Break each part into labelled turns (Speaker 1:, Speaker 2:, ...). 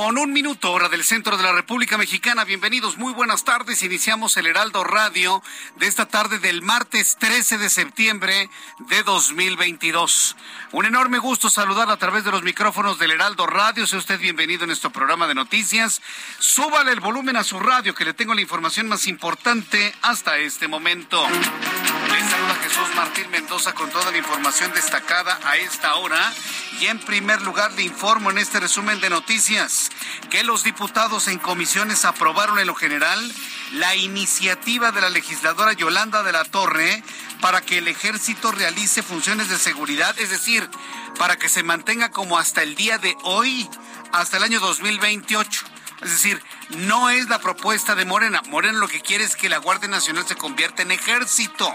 Speaker 1: Con un minuto, hora del centro de la República Mexicana. Bienvenidos, muy buenas tardes. Iniciamos el Heraldo Radio de esta tarde del martes 13 de septiembre de 2022. Un enorme gusto saludar a través de los micrófonos del Heraldo Radio. Sea usted bienvenido en nuestro programa de noticias. Súbale el volumen a su radio que le tengo la información más importante hasta este momento. Jesús Martín Mendoza con toda la información destacada a esta hora. Y en primer lugar le informo en este resumen de noticias que los diputados en comisiones aprobaron en lo general la iniciativa de la legisladora Yolanda de la Torre para que el ejército realice funciones de seguridad, es decir, para que se mantenga como hasta el día de hoy, hasta el año 2028. Es decir, no es la propuesta de Morena. Morena lo que quiere es que la Guardia Nacional se convierta en ejército.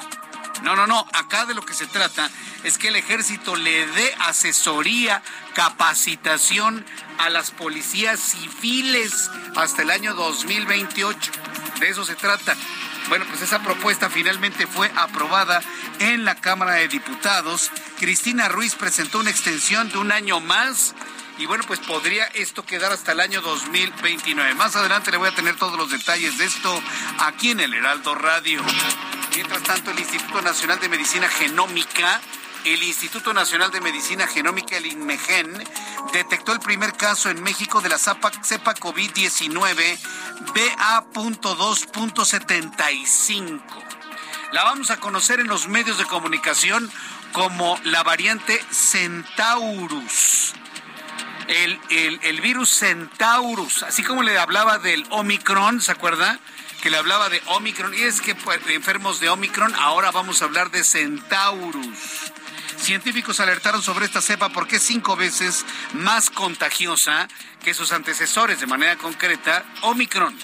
Speaker 1: No, no, no. Acá de lo que se trata es que el ejército le dé asesoría, capacitación a las policías civiles hasta el año 2028. De eso se trata. Bueno, pues esa propuesta finalmente fue aprobada en la Cámara de Diputados. Cristina Ruiz presentó una extensión de un año más y bueno, pues podría esto quedar hasta el año 2029. Más adelante le voy a tener todos los detalles de esto aquí en el Heraldo Radio. Mientras tanto, el Instituto Nacional de Medicina Genómica el Instituto Nacional de Medicina Genómica, el INMEGEN, detectó el primer caso en México de la cepa, COVID-19 BA.2.75. La vamos a conocer en los medios de comunicación como la variante Centaurus. El, el, virus Centaurus, así como le hablaba del Omicron, ¿se acuerda? Que le hablaba de Omicron, y es que pues, enfermos de Omicron, ahora vamos a hablar de Centaurus. Científicos alertaron sobre esta cepa porque es cinco veces más contagiosa que sus antecesores, de manera concreta, Omicron.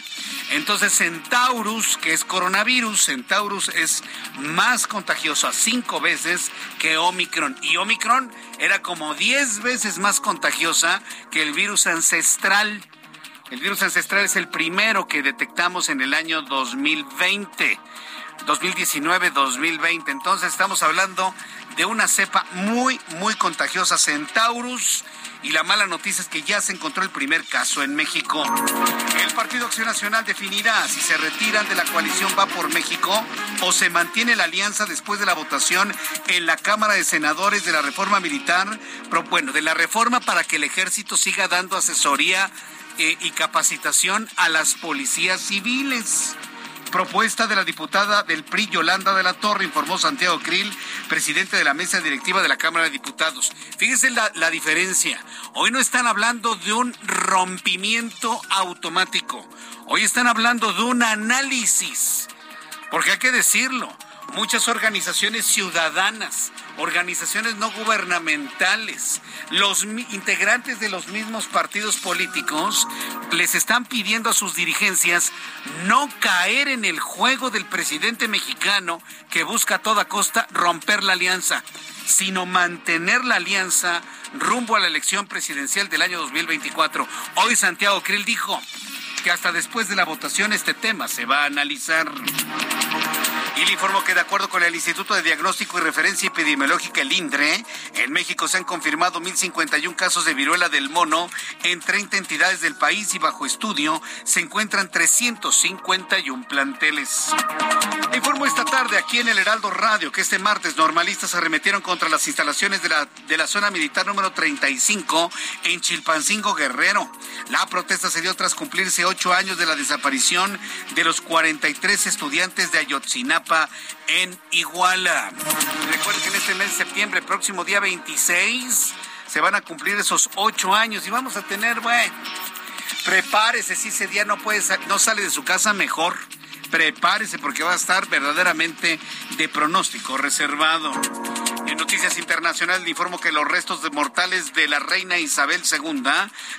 Speaker 1: Entonces, Centaurus, que es coronavirus, Centaurus es más contagiosa cinco veces que Omicron. Y Omicron era como diez veces más contagiosa que el virus ancestral. El virus ancestral es el primero que detectamos en el año 2020. 2019-2020. Entonces estamos hablando de una cepa muy, muy contagiosa, Centaurus. Y la mala noticia es que ya se encontró el primer caso en México. El Partido Acción Nacional definirá si se retiran de la coalición Va por México o se mantiene la alianza después de la votación en la Cámara de Senadores de la reforma militar, bueno, de la reforma para que el ejército siga dando asesoría eh, y capacitación a las policías civiles. Propuesta de la diputada del PRI, Yolanda de la Torre, informó Santiago Krill, presidente de la mesa directiva de la Cámara de Diputados. Fíjense la, la diferencia. Hoy no están hablando de un rompimiento automático. Hoy están hablando de un análisis. Porque hay que decirlo. Muchas organizaciones ciudadanas, organizaciones no gubernamentales, los integrantes de los mismos partidos políticos les están pidiendo a sus dirigencias no caer en el juego del presidente mexicano que busca a toda costa romper la alianza, sino mantener la alianza rumbo a la elección presidencial del año 2024. Hoy Santiago Krill dijo que hasta después de la votación este tema se va a analizar. Y le informo que de acuerdo con el Instituto de Diagnóstico y Referencia Epidemiológica, el INDRE, en México se han confirmado 1.051 casos de viruela del mono en 30 entidades del país y bajo estudio se encuentran 351 planteles. Le informo esta tarde aquí en el Heraldo Radio que este martes normalistas arremetieron contra las instalaciones de la, de la zona militar número 35 en Chilpancingo Guerrero. La protesta se dio tras cumplirse ocho años de la desaparición de los 43 estudiantes de Ayotzinapa en Iguala. Recuerden que en este mes de septiembre, próximo día 26, se van a cumplir esos ocho años y vamos a tener, bueno, prepárese, si ese día no puede, no sale de su casa, mejor. Prepárese porque va a estar verdaderamente de pronóstico reservado. En noticias internacionales le informo que los restos de mortales de la reina Isabel II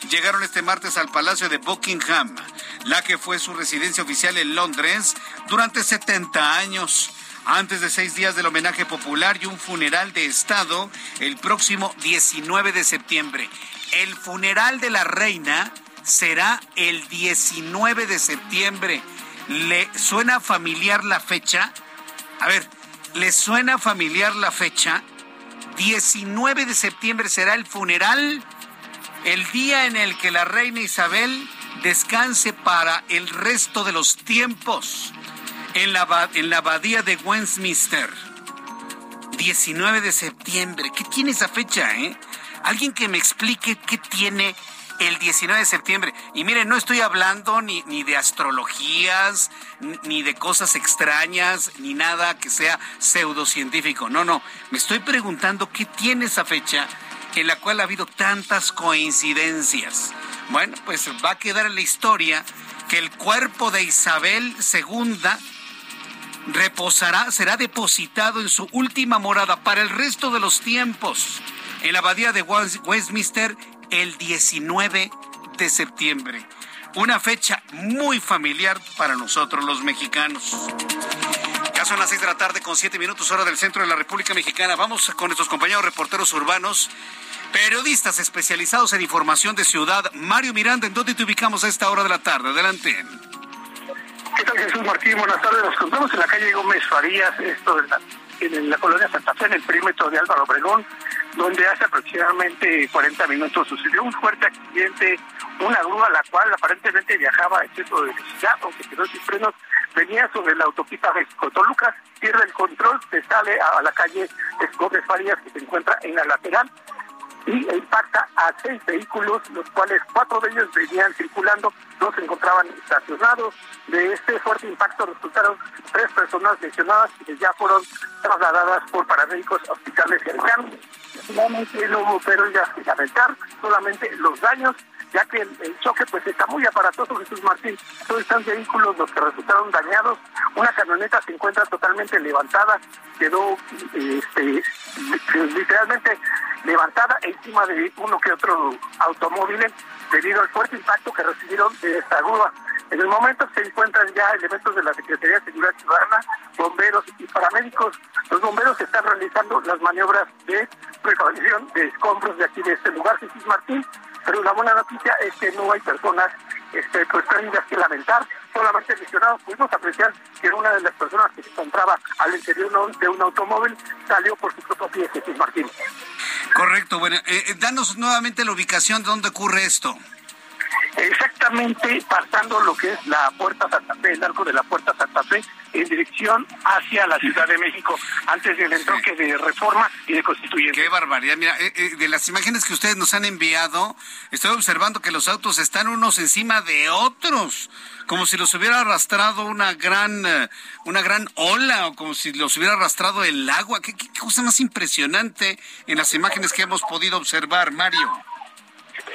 Speaker 1: llegaron este martes al Palacio de Buckingham, la que fue su residencia oficial en Londres durante 70 años antes de seis días del homenaje popular y un funeral de Estado el próximo 19 de septiembre. El funeral de la reina será el 19 de septiembre. ¿Le suena familiar la fecha? A ver, ¿Les suena familiar la fecha? 19 de septiembre será el funeral, el día en el que la reina Isabel descanse para el resto de los tiempos en la, en la abadía de Westminster. 19 de septiembre. ¿Qué tiene esa fecha, eh? Alguien que me explique qué tiene el 19 de septiembre. Y miren, no estoy hablando ni, ni de astrologías, ni de cosas extrañas, ni nada que sea pseudocientífico. No, no. Me estoy preguntando qué tiene esa fecha en la cual ha habido tantas coincidencias. Bueno, pues va a quedar en la historia que el cuerpo de Isabel II reposará, será depositado en su última morada para el resto de los tiempos en la abadía de Westminster el 19 de septiembre. Una fecha muy familiar para nosotros los mexicanos. Ya son las seis de la tarde con siete minutos hora del centro de la República Mexicana. Vamos con nuestros compañeros reporteros urbanos, periodistas especializados en información de ciudad. Mario Miranda, ¿en dónde te ubicamos a esta hora de la tarde? Adelante.
Speaker 2: ¿Qué tal Jesús Martín? Buenas tardes. Nos encontramos en la calle Gómez Farías, esto en la colonia Santa Fe, en el perímetro de Álvaro Obregón donde hace aproximadamente 40 minutos sucedió un fuerte accidente, una grúa la cual aparentemente viajaba a exceso de velocidad, aunque quedó sin frenos, venía sobre la autopista México-Toluca, pierde el control, se sale a la calle Escobar Farías que se encuentra en la lateral y impacta a seis vehículos, los cuales cuatro de ellos venían circulando, dos se encontraban estacionados. De este fuerte impacto resultaron tres personas lesionadas y ya fueron trasladadas por paramédicos a hospitales cercanos. No hubo pérdidas que lamentar, solamente los daños, ya que el, choque pues está muy aparatoso, Jesús Martín. Todos están vehículos los que resultaron dañados. Una camioneta se encuentra totalmente levantada, quedó este, literalmente levantada encima de uno que otro automóvil debido al fuerte impacto que recibieron de esta grúa. En el momento se encuentran ya elementos de la Secretaría de Seguridad Ciudadana, bomberos y paramédicos. Los bomberos están realizando las maniobras de precaución de escombros de aquí de este lugar, Jesús Martín. Pero la buena noticia es que no hay personas este, pues pérdidas que lamentar, solamente lesionados. Pudimos apreciar que una de las personas que se encontraba al interior de un automóvil salió por su propio pie, Jesús Martín.
Speaker 1: Correcto, bueno, eh, eh, danos nuevamente la ubicación de dónde ocurre esto.
Speaker 2: Exactamente pasando lo que es la Puerta Santa Fe, el arco de la Puerta Santa Fe, en dirección hacia la Ciudad de México, antes del entroque de reforma y de constituyente.
Speaker 1: Qué barbaridad. Mira, eh, de las imágenes que ustedes nos han enviado, estoy observando que los autos están unos encima de otros, como si los hubiera arrastrado una gran, una gran ola o como si los hubiera arrastrado el agua. qué cosa más impresionante en las imágenes que hemos podido observar, Mario.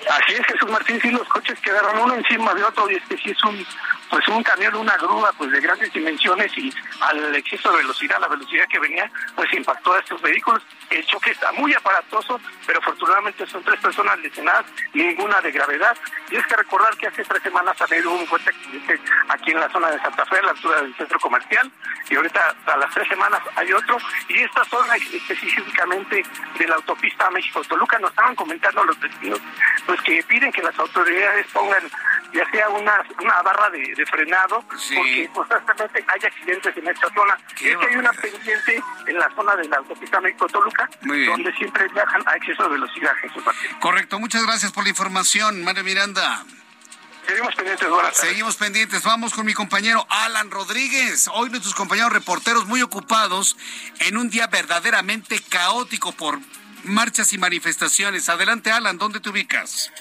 Speaker 2: Así es, Jesús Martín, sí, los coches quedaron uno encima de otro y es que sí es un, pues un camión, una grúa pues de grandes dimensiones y al exceso de velocidad, la velocidad que venía, pues impactó a estos vehículos. El choque está muy aparatoso, pero afortunadamente son tres personas lesionadas, ninguna de gravedad. Y es que recordar que hace tres semanas ha habido un fuerte accidente aquí en la zona de Santa Fe, a la altura del centro comercial, y ahorita a las tres semanas hay otro. Y esta zona específicamente de la autopista México-Toluca nos estaban comentando los vecinos, pues que piden que las autoridades pongan ya sea una, una barra de, frenado, porque constantemente hay accidentes en esta zona. Es que hay una pendiente en la zona de la autopista México-Toluca, donde siempre viajan a exceso de velocidad, Jesús
Speaker 1: Correcto, muchas gracias por la información, María Miranda.
Speaker 2: Seguimos pendientes, buenas
Speaker 1: Seguimos pendientes. Vamos con mi compañero Alan Rodríguez. Hoy nuestros compañeros reporteros muy ocupados en un día verdaderamente caótico por marchas y manifestaciones. Adelante, Alan, ¿dónde te ubicas?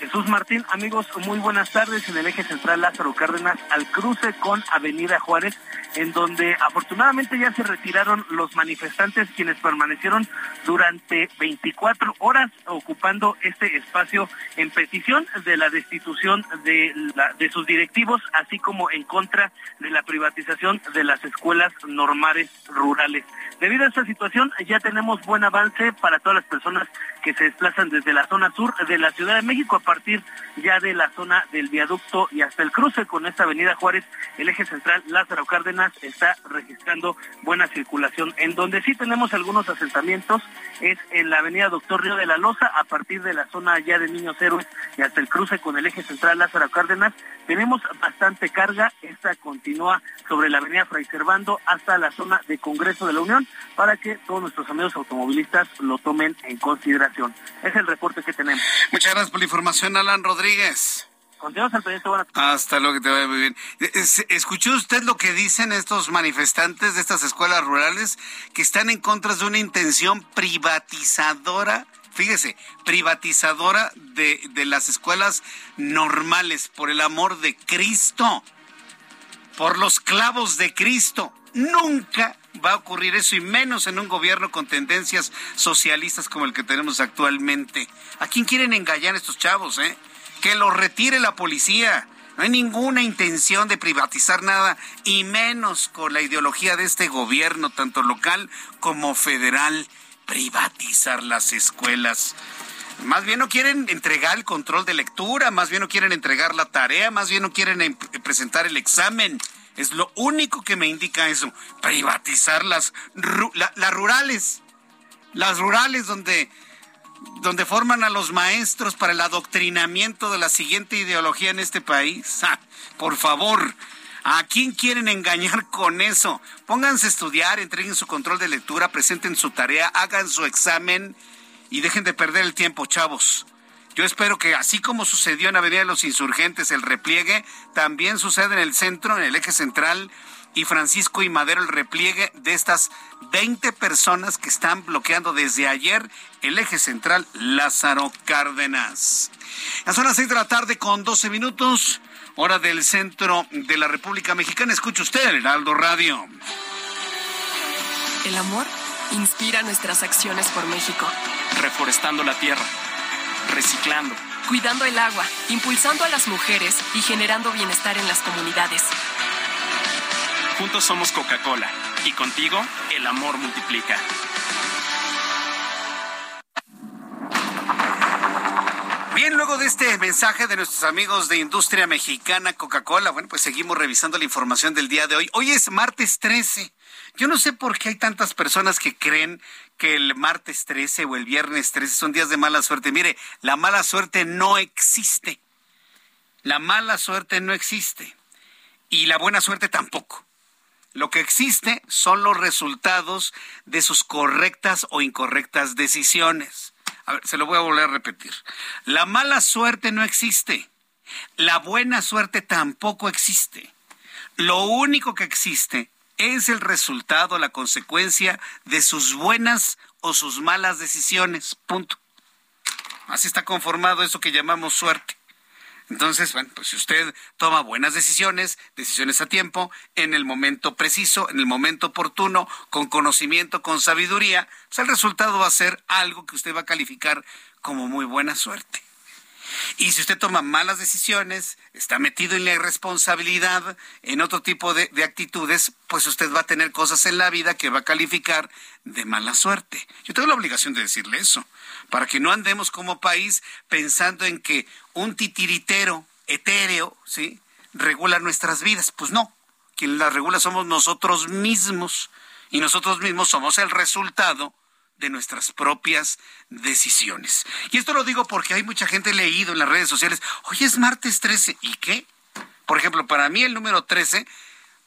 Speaker 3: Jesús Martín, amigos, muy buenas tardes. En el eje central Lázaro Cárdenas al cruce con Avenida Juárez, en donde afortunadamente ya se retiraron los manifestantes quienes permanecieron durante 24 horas ocupando este espacio en petición de la destitución de, de sus directivos, así como en contra de la privatización de las escuelas normales rurales. Debido a esta situación, ya tenemos buen avance para todas las personas que se desplazan desde la zona sur de la Ciudad de México a partir ya de la zona del viaducto y hasta el cruce con esta avenida Juárez, el eje central Lázaro Cárdenas está registrando buena circulación. En donde sí tenemos algunos asentamientos es en la avenida Doctor Río de la Loza, a partir de la zona ya de Niños Héroes y hasta el cruce con el eje central Lázaro Cárdenas. Tenemos bastante carga, esta continúa sobre la avenida Fray Servando hasta la zona de Congreso de la Unión para que todos nuestros amigos automovilistas lo tomen en consideración. Es el reporte que tenemos.
Speaker 1: Muchas gracias por la información, Alan Rodríguez.
Speaker 3: Continuamos al proyecto.
Speaker 1: Hasta luego, que te vaya muy bien. ¿Escuchó usted lo que dicen estos manifestantes de estas escuelas rurales que están en contra de una intención privatizadora? Fíjese, privatizadora de, de las escuelas normales, por el amor de Cristo, por los clavos de Cristo. Nunca va a ocurrir eso y menos en un gobierno con tendencias socialistas como el que tenemos actualmente. ¿A quién quieren engañar estos chavos, eh? Que lo retire la policía. No hay ninguna intención de privatizar nada y menos con la ideología de este gobierno, tanto local como federal, privatizar las escuelas. Más bien no quieren entregar el control de lectura, más bien no quieren entregar la tarea, más bien no quieren em, presentar el examen. Es lo único que me indica eso. Privatizar las, las rurales. Las rurales donde, donde forman a los maestros para el adoctrinamiento de la siguiente ideología en este país. Ah, por favor, ¿A quién quieren engañar con eso? Pónganse a estudiar, entreguen su control de lectura, presenten su tarea, hagan su examen y dejen de perder el tiempo, chavos. Yo espero que así como sucedió en Avenida de los Insurgentes el repliegue, también suceda en el centro, en el eje central y Francisco y Madero el repliegue de estas 20 personas que están bloqueando desde ayer el eje central Lázaro Cárdenas. Ya son las 6 de la tarde con 12 minutos, hora del centro de la República Mexicana. Escucha usted el Heraldo Radio.
Speaker 4: El amor inspira nuestras acciones por México.
Speaker 5: Reforestando la tierra reciclando,
Speaker 4: cuidando el agua, impulsando a las mujeres y generando bienestar en las comunidades.
Speaker 5: Juntos somos Coca-Cola y contigo el amor multiplica.
Speaker 1: Bien, luego de este mensaje de nuestros amigos de Industria Mexicana Coca-Cola, bueno, pues seguimos revisando la información del día de hoy. Hoy es martes 13. Yo no sé por qué hay tantas personas que creen que el martes 13 o el viernes 13 son días de mala suerte. Mire, la mala suerte no existe. La mala suerte no existe. Y la buena suerte tampoco. Lo que existe son los resultados de sus correctas o incorrectas decisiones. A ver, se lo voy a volver a repetir. La mala suerte no existe. La buena suerte tampoco existe. Lo único que existe es el resultado, la consecuencia de sus buenas o sus malas decisiones. Punto. Así está conformado eso que llamamos suerte. Entonces, bueno, pues si usted toma buenas decisiones, decisiones a tiempo, en el momento preciso, en el momento oportuno, con conocimiento, con sabiduría, pues el resultado va a ser algo que usted va a calificar como muy buena suerte. Y si usted toma malas decisiones, está metido en la irresponsabilidad, en otro tipo de, de, actitudes, pues usted va a tener cosas en la vida que va a calificar de mala suerte. Yo tengo la obligación de decirle eso, para que no andemos como país pensando en que un titiritero etéreo, ¿sí? regula nuestras vidas. Pues no, quien las regula somos nosotros mismos y nosotros mismos somos el resultado de nuestras propias decisiones. Y esto lo digo porque hay mucha gente leído en las redes sociales, hoy es martes 13, ¿y qué? Por ejemplo, para mí el número 13,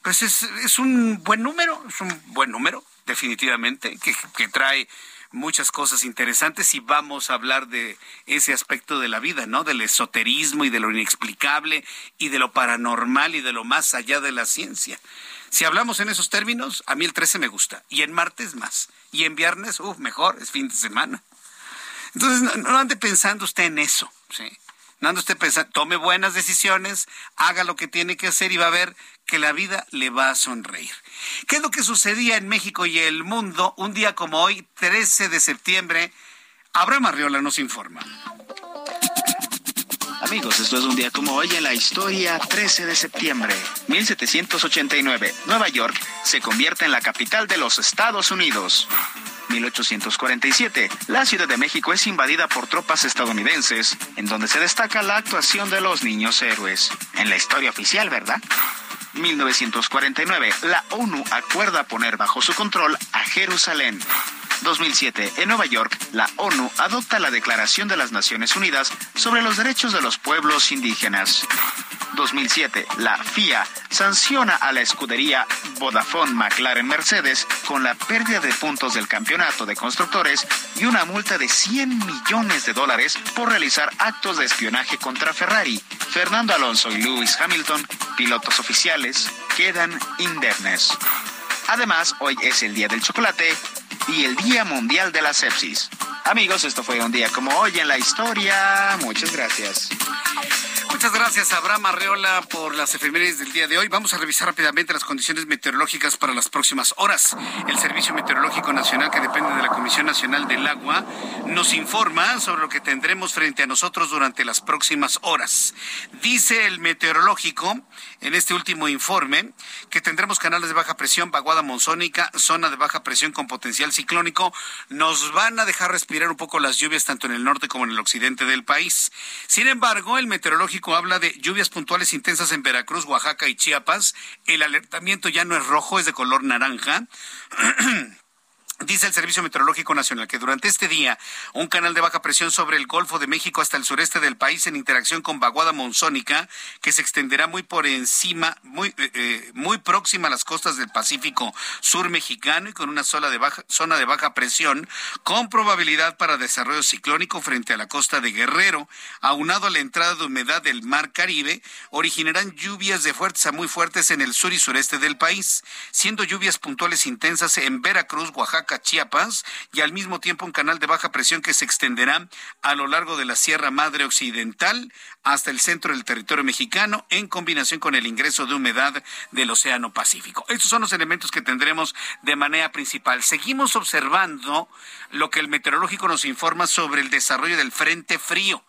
Speaker 1: pues es, es un buen número, es un buen número, definitivamente, que, que trae muchas cosas interesantes y vamos a hablar de ese aspecto de la vida, ¿no? Del esoterismo y de lo inexplicable y de lo paranormal y de lo más allá de la ciencia. Si hablamos en esos términos, a mí el 13 me gusta y en martes más y en viernes, uff, mejor, es fin de semana. Entonces, no, ande pensando usted en eso, ¿sí? No ande usted pensando, tome buenas decisiones, haga lo que tiene que hacer y va a ver que la vida le va a sonreír. ¿Qué es lo que sucedía en México y el mundo un día como hoy, 13 de septiembre? Abraham Arriola nos informa.
Speaker 6: Amigos, esto es un día como hoy en la historia, 13 de septiembre, 1789. Nueva York se convierte en la capital de los Estados Unidos. 1847, la Ciudad de México es invadida por tropas estadounidenses, en donde se destaca la actuación de los niños héroes. En la historia oficial, ¿verdad? 1949, la ONU acuerda poner bajo su control a Jerusalén. 2007, en Nueva York, la ONU adopta la Declaración de las Naciones Unidas sobre los Derechos de los Pueblos Indígenas. 2007, la FIA sanciona a la escudería Vodafone McLaren Mercedes con la pérdida de puntos del campeonato de constructores y una multa de 100 millones de dólares por realizar actos de espionaje contra Ferrari. Fernando Alonso y Lewis Hamilton, pilotos oficiales, quedan indemnes. Además, hoy es el Día del Chocolate y el Día Mundial de la Sepsis. Amigos, esto fue un día como hoy en la historia. Muchas gracias.
Speaker 1: Muchas gracias, Abraham Arreola, por las efemérides del día de hoy. Vamos a revisar rápidamente las condiciones meteorológicas para las próximas horas. El Servicio Meteorológico Nacional, que depende de la Comisión Nacional del Agua, nos informa sobre lo que tendremos frente a nosotros durante las próximas horas. Dice el meteorológico, en este último informe, que tendremos canales de baja presión, vaguada monzónica, zona de baja presión con potencial ciclónico. Nos van a dejar respirar un poco las lluvias tanto en el norte como en el occidente del país. Sin embargo, el meteorológico habla de lluvias puntuales intensas en Veracruz, Oaxaca y Chiapas. El alertamiento ya no es rojo, es de color naranja. Dice el Servicio Meteorológico Nacional que durante este día un canal de baja presión sobre el Golfo de México hasta el sureste del país en interacción con vaguada monzónica que se extenderá muy por encima, muy, eh, eh, muy próxima a las costas del Pacífico sur mexicano y con una zona de, baja, zona de baja presión con probabilidad para desarrollo ciclónico frente a la costa de Guerrero, aunado a la entrada de humedad del Mar Caribe, originarán lluvias de fuertes a muy fuertes en el sur y sureste del país, siendo lluvias puntuales intensas en Veracruz, Oaxaca, Chiapas, y al mismo tiempo un canal de baja presión que se extenderá a lo largo de la Sierra Madre Occidental hasta el centro del territorio mexicano, en combinación con el ingreso de humedad del Océano Pacífico. Estos son los elementos que tendremos de manera principal. Seguimos observando lo que el meteorológico nos informa sobre el desarrollo del Frente Frío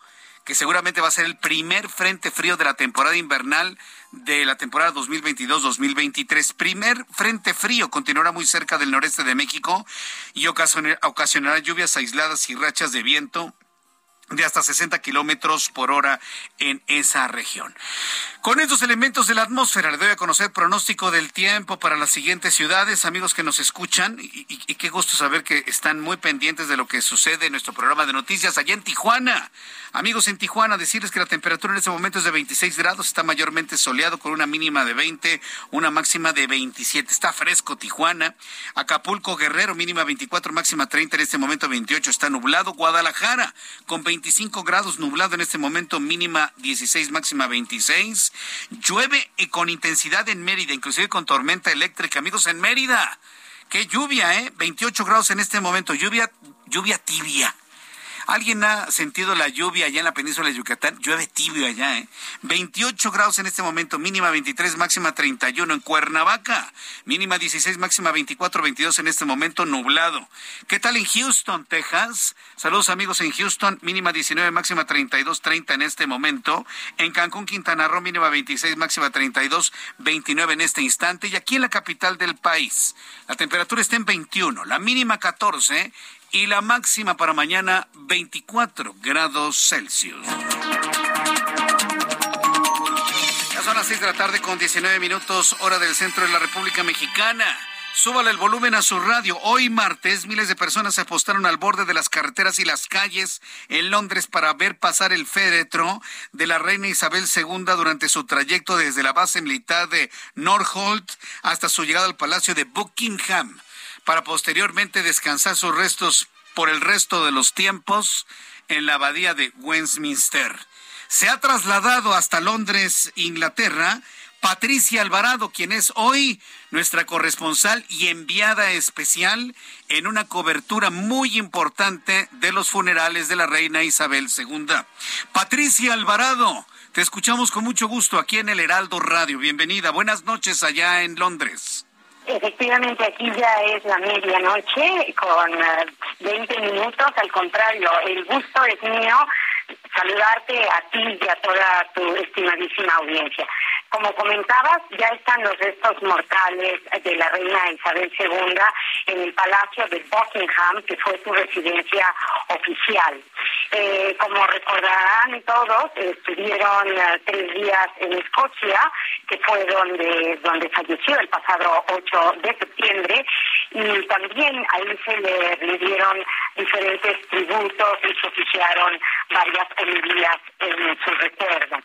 Speaker 1: que seguramente va a ser el primer frente frío de la temporada invernal de la temporada 2022-2023. Primer frente frío continuará muy cerca del noreste de México y ocasionará lluvias aisladas y rachas de viento de hasta 60 kilómetros por hora en esa región. Con estos elementos de la atmósfera, le doy a conocer pronóstico del tiempo para las siguientes ciudades, amigos que nos escuchan, y, qué gusto saber que están muy pendientes de lo que sucede en nuestro programa de noticias allá en Tijuana. Amigos en Tijuana, decirles que la temperatura en este momento es de 26 grados, está mayormente soleado con una mínima de 20, una máxima de 27. Está fresco Tijuana. Acapulco, Guerrero, mínima 24, máxima 30, en este momento 28. Está nublado. Guadalajara, con 25 grados nublado en este momento, mínima 16, máxima 26. Llueve con intensidad en Mérida, inclusive con tormenta eléctrica. Amigos en Mérida, qué lluvia, ¿eh? 28 grados en este momento, lluvia, lluvia tibia ¿Alguien ha sentido la lluvia allá en la península de Yucatán? Llueve tibio allá, ¿eh? 28 grados en este momento, mínima 23, máxima 31 en Cuernavaca, mínima 16, máxima 24, 22 en este momento, nublado. ¿Qué tal en Houston, Texas? Saludos amigos en Houston, mínima 19, máxima 32, 30 en este momento. En Cancún, Quintana Roo, mínima 26, máxima 32, 29 en este instante. Y aquí en la capital del país, la temperatura está en 21, la mínima 14 y la máxima para mañana 24 grados Celsius. Ya son las 6 de la tarde con 19 minutos hora del centro de la República Mexicana. Súbale el volumen a su radio. Hoy martes, miles de personas se apostaron al borde de las carreteras y las calles en Londres para ver pasar el féretro de la reina Isabel II durante su trayecto desde la base militar de Northolt hasta su llegada al Palacio de Buckingham para posteriormente descansar sus restos por el resto de los tiempos en la abadía de Westminster. Se ha trasladado hasta Londres, Inglaterra, Patricia Alvarado, quien es hoy nuestra corresponsal y enviada especial en una cobertura muy importante de los funerales de la reina Isabel II. Patricia Alvarado, te escuchamos con mucho gusto aquí en el Heraldo Radio. Bienvenida. Buenas noches allá en Londres.
Speaker 7: Efectivamente, aquí ya es la medianoche con 20 eh, minutos. Al contrario, el gusto es mío saludarte a ti y a toda tu estimadísima audiencia. Como comentabas, ya están los restos mortales de la reina Isabel II en el Palacio de Buckingham, que fue su residencia oficial. Eh, como recordarán todos, estuvieron eh, tres días en Escocia, que fue donde, donde falleció el pasado 8 de septiembre, y también ahí se le rindieron diferentes tributos y se oficiaron varias homilías en su recuerdo.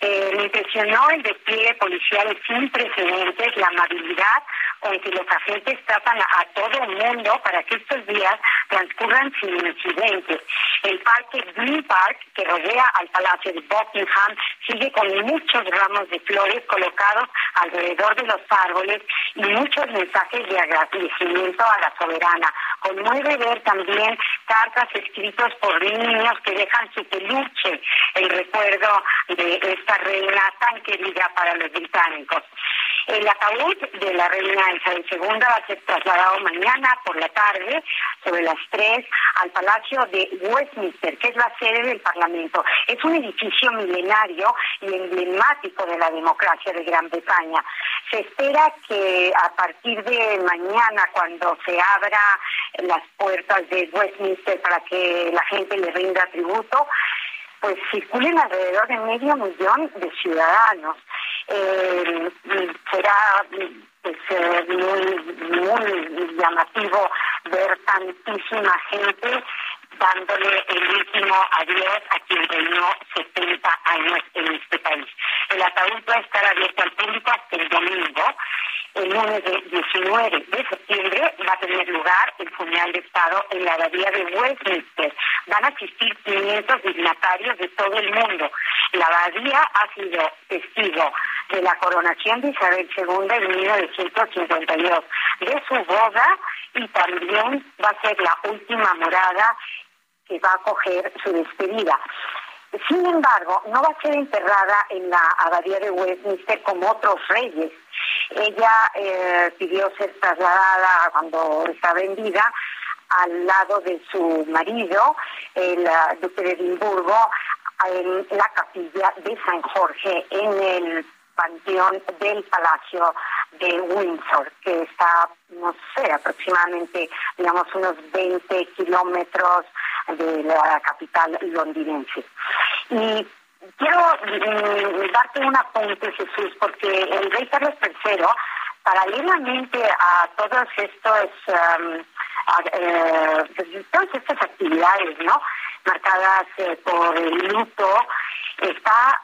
Speaker 7: Eh, me impresionó el despliegue policial sin precedentes, la amabilidad con que los agentes tratan a, todo el mundo para que estos días transcurran sin incidentes. El parque Green Park, que rodea al Palacio de Buckingham, sigue con muchos ramos de flores colocados alrededor de los árboles y muchos mensajes de agradecimiento a la soberana. Conmueve ver también cartas escritas por niños que dejan su peluche, el recuerdo de esta reina tan querida para los británicos. El ataúd de la reina Isabel II va a ser trasladado mañana por la tarde, sobre las 3, al Palacio de Westminster, que es la sede del Parlamento. Es un edificio milenario y emblemático de la democracia de Gran Bretaña. Se espera que a partir de mañana, cuando se abra las puertas de Westminster para que la gente le rinda tributo, pues circulen alrededor de medio millón de ciudadanos. Eh, será pues, eh, muy, muy llamativo ver tantísima gente dándole el último adiós a quien reinó 70 años en este país. El ataúd va a estar abierto al público hasta el domingo. El lunes 19 de septiembre va a tener lugar el funeral de Estado en la abadía de Westminster. Van a asistir 500 dignatarios de todo el mundo. La abadía ha sido testigo de la coronación de Isabel II en 1952, de su boda y también va a ser la última morada que va a acoger su despedida. Sin embargo, no va a ser enterrada en la abadía de Westminster como otros reyes. Ella eh, pidió ser trasladada cuando estaba en vida al lado de su marido, el uh, duque de Edimburgo, en la capilla de San Jorge, en el panteón del Palacio de Windsor, que está, no sé, aproximadamente, digamos, unos 20 kilómetros de la capital londinense. Y quiero mm, darte un apunte, Jesús, porque el rey Carlos III, paralelamente a todos estos, um, eh, pues, todas estas actividades, ¿no? Marcadas eh, por el luto, está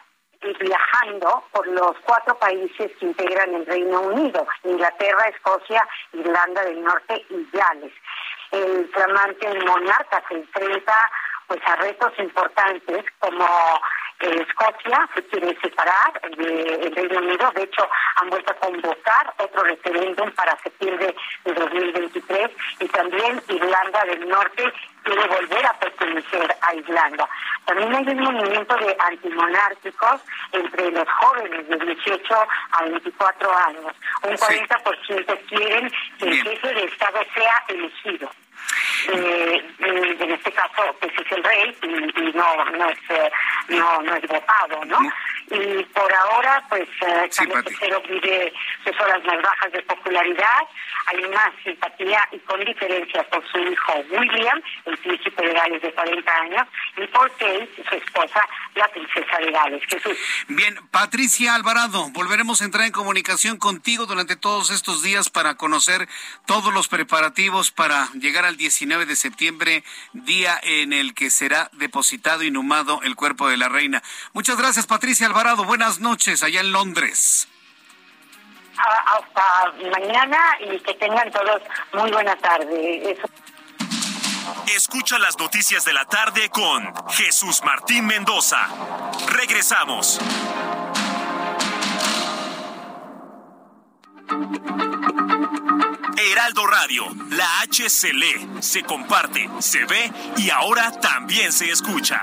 Speaker 7: viajando por los cuatro países que integran el Reino Unido, Inglaterra, Escocia, Irlanda del Norte y Gales. El flamante monarca se enfrenta pues a retos importantes como Escocia se quiere separar del Reino Unido, de hecho han vuelto a convocar otro referéndum para septiembre de 2023 y también Irlanda del Norte quiere volver a pertenecer a Irlanda. También hay un movimiento de antimonárquicos entre los jóvenes de 18 a 24 años. Un 40% quieren que el jefe de Estado sea elegido. Eh, en este caso pues es el rey y, no no es eh, no no es votado no y por ahora pues eh, Carlos vive sus horas más bajas de popularidad hay más simpatía y con diferencia por su hijo William el príncipe de Gales de 40 años y por Kate su esposa la princesa de Gales Jesús
Speaker 1: bien Patricia Alvarado volveremos a entrar en comunicación contigo durante todos estos días para conocer todos los preparativos para llegar al 19 de septiembre, día en el que será depositado y inhumado el cuerpo de la reina. Muchas gracias, Patricia Alvarado. Buenas noches allá en Londres.
Speaker 7: hasta mañana y que tengan todos muy buena tarde.
Speaker 8: Escucha las noticias de la tarde con Jesús Martín Mendoza. Regresamos. Heraldo Radio, la H se lee, se comparte, se ve y ahora también se escucha.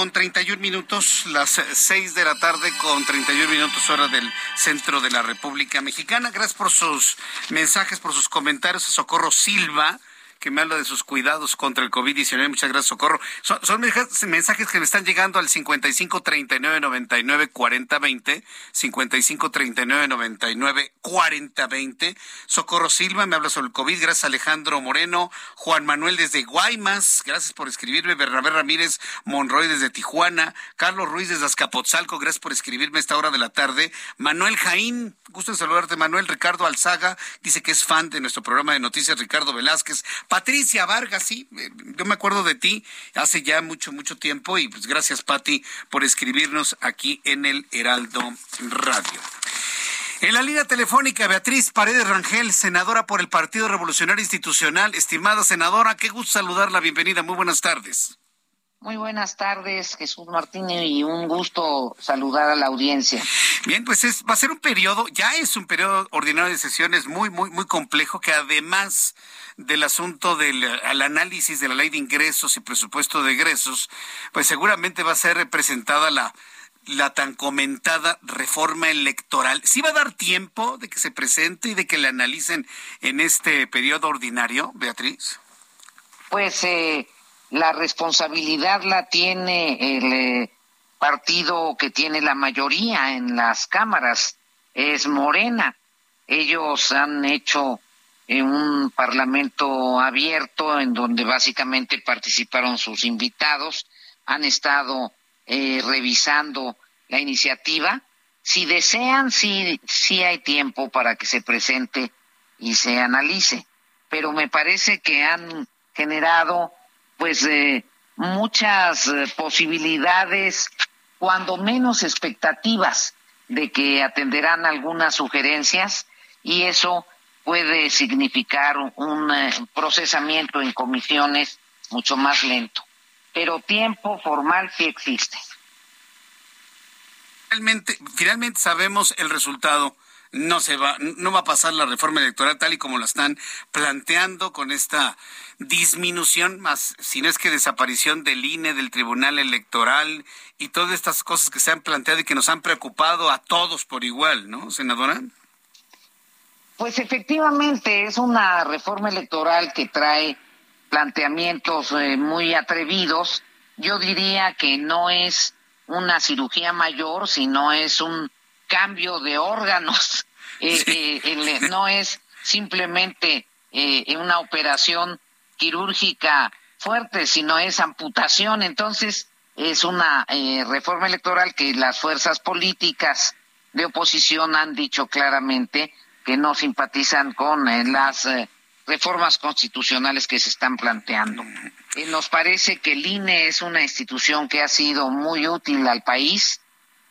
Speaker 1: Con 31 minutos, las 6 de la tarde con 31 minutos hora del centro de la República Mexicana. Gracias por sus mensajes, por sus comentarios a Socorro Silva que me habla de sus cuidados contra el COVID-19. Muchas gracias, Socorro. Son, mensajes que me están llegando al 55 39 99 40 20, 55 39 99 40 20. Socorro Silva me habla sobre el COVID. Gracias, Alejandro Moreno. Juan Manuel desde Guaymas. Gracias por escribirme. Bernabé Ramírez Monroy desde Tijuana. Carlos Ruiz desde Azcapotzalco. Gracias por escribirme a esta hora de la tarde. Manuel Jaín. Gusto en saludarte, Manuel. Ricardo Alzaga dice que es fan de nuestro programa de noticias. Ricardo Velázquez. Patricia Vargas, sí, eh, yo me acuerdo de ti hace ya mucho, mucho tiempo y pues gracias, Pati, por escribirnos aquí en el Heraldo Radio. En la línea telefónica, Beatriz Paredes Rangel, senadora por el Partido Revolucionario Institucional. Estimada senadora, qué gusto saludarla. Bienvenida. Muy buenas tardes.
Speaker 9: Muy buenas tardes, Jesús Martín, y un gusto saludar a la audiencia.
Speaker 1: Bien, pues es, va a ser un periodo, ya es un periodo ordinario de sesiones muy, muy, muy complejo, que además del asunto del análisis de la ley de ingresos y presupuesto de egresos, pues seguramente va a ser representada la, la tan comentada reforma electoral. ¿Sí va a dar tiempo de que se presente y de que la analicen en este periodo ordinario, Beatriz?
Speaker 9: Pues eh, la responsabilidad la tiene el eh, partido que tiene la mayoría en las cámaras, es Morena. Ellos han hecho eh, un parlamento abierto en donde básicamente participaron sus invitados, han estado eh, revisando la iniciativa. Si desean, sí, sí hay tiempo para que se presente y se analice, pero me parece que han generado pues eh, muchas eh, posibilidades, cuando menos expectativas de que atenderán algunas sugerencias y eso puede significar un eh, procesamiento en comisiones mucho más lento. Pero tiempo formal sí existe.
Speaker 1: Finalmente, finalmente sabemos el resultado no se va, no va a pasar la reforma electoral tal y como la están planteando con esta disminución, más si no es que desaparición del INE, del Tribunal Electoral y todas estas cosas que se han planteado y que nos han preocupado a todos por igual, ¿no, senadora?
Speaker 9: Pues efectivamente es una reforma electoral que trae planteamientos eh, muy atrevidos. Yo diría que no es una cirugía mayor, sino es un cambio de órganos. Eh, eh, no es simplemente eh, una operación quirúrgica fuerte, sino es amputación. Entonces, es una reforma electoral que las fuerzas políticas de oposición han dicho claramente que no simpatizan con las reformas constitucionales que se están planteando. nos parece que el INE es una institución que ha sido muy útil al país,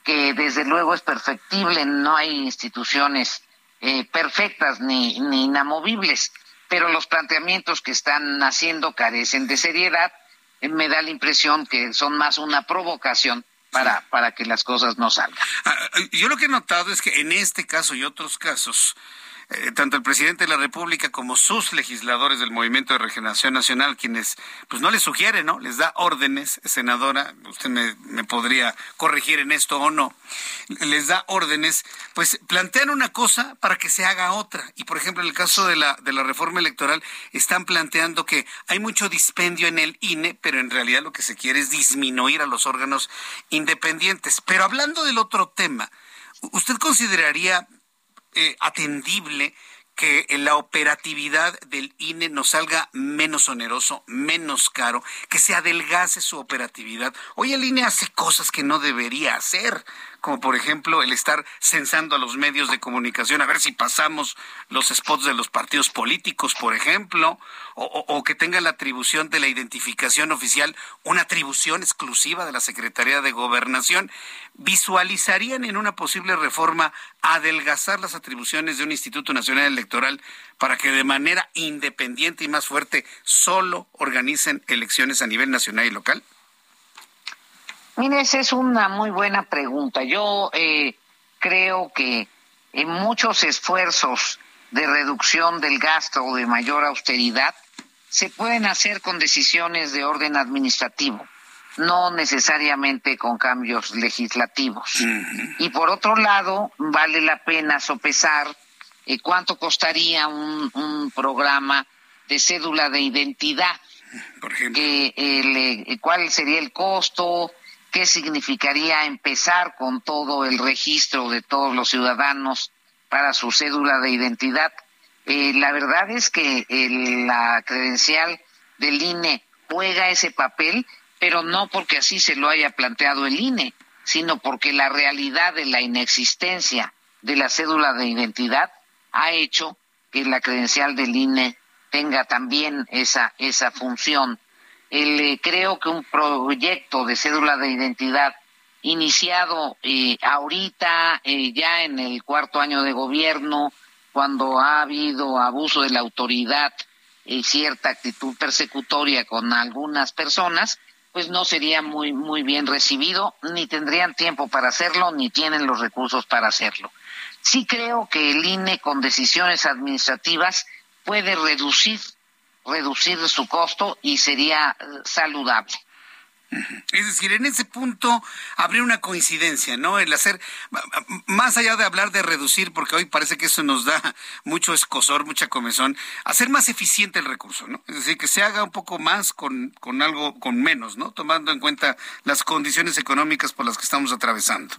Speaker 9: que desde luego es perfectible, no hay instituciones eh, perfectas ni, inamovibles, pero los planteamientos que están haciendo carecen de seriedad. Eh, me da la impresión que son más una provocación para, para que las cosas no salgan.
Speaker 1: Ah, yo lo que he notado es que en este caso y otros casos, eh, tanto el presidente de la República como sus legisladores del Movimiento de Regeneración Nacional, quienes pues no les sugieren, ¿no? Les da órdenes, senadora, usted me, me podría corregir en esto o no, les da órdenes, pues plantean una cosa para que se haga otra. Y por ejemplo, en el caso de la, de la reforma electoral, están planteando que hay mucho dispendio en el INE, pero en realidad lo que se quiere es disminuir a los órganos independientes. Pero hablando del otro tema, ¿usted consideraría eh, atendible que la operatividad del INE nos salga menos oneroso, menos caro, que se adelgase su operatividad. Hoy el INE hace cosas que no debería hacer como por ejemplo el estar censando a los medios de comunicación a ver si pasamos los spots de los partidos políticos, por ejemplo, o, que tenga la atribución de la identificación oficial, una atribución exclusiva de la Secretaría de Gobernación, visualizarían en una posible reforma adelgazar las atribuciones de un Instituto Nacional Electoral para que de manera independiente y más fuerte solo organicen elecciones a nivel nacional y local?
Speaker 9: Mire, esa es una muy buena pregunta. Yo eh, creo que en muchos esfuerzos de reducción del gasto o de mayor austeridad se pueden hacer con decisiones de orden administrativo, no necesariamente con cambios legislativos. Y por otro lado, vale la pena sopesar eh, cuánto costaría un, programa de cédula de identidad. Por ejemplo. Eh, ¿Cuál sería el costo? qué significaría empezar con todo el registro de todos los ciudadanos para su cédula de identidad. Eh, la verdad es que la credencial del INE juega ese papel, pero no porque así se lo haya planteado el INE, sino porque la realidad de la inexistencia de la cédula de identidad ha hecho que la credencial del INE tenga también esa, esa función. El, eh, creo que un proyecto de cédula de identidad iniciado eh, ahorita, eh, ya en el cuarto año de gobierno, cuando ha habido abuso de la autoridad y cierta actitud persecutoria con algunas personas, pues no sería muy muy bien recibido, ni tendrían tiempo para hacerlo, ni tienen los recursos para hacerlo. Sí creo que el INE con decisiones administrativas puede reducir reducir su costo y sería eh, saludable.
Speaker 1: Es decir, en ese punto habría una coincidencia, ¿no? El hacer, más allá de hablar de reducir, porque hoy parece que eso nos da mucho escosor, mucha comezón, hacer más eficiente el recurso, ¿no? Es decir, que se haga un poco más con, con algo, con menos, ¿no? Tomando en cuenta las condiciones económicas por las que estamos atravesando.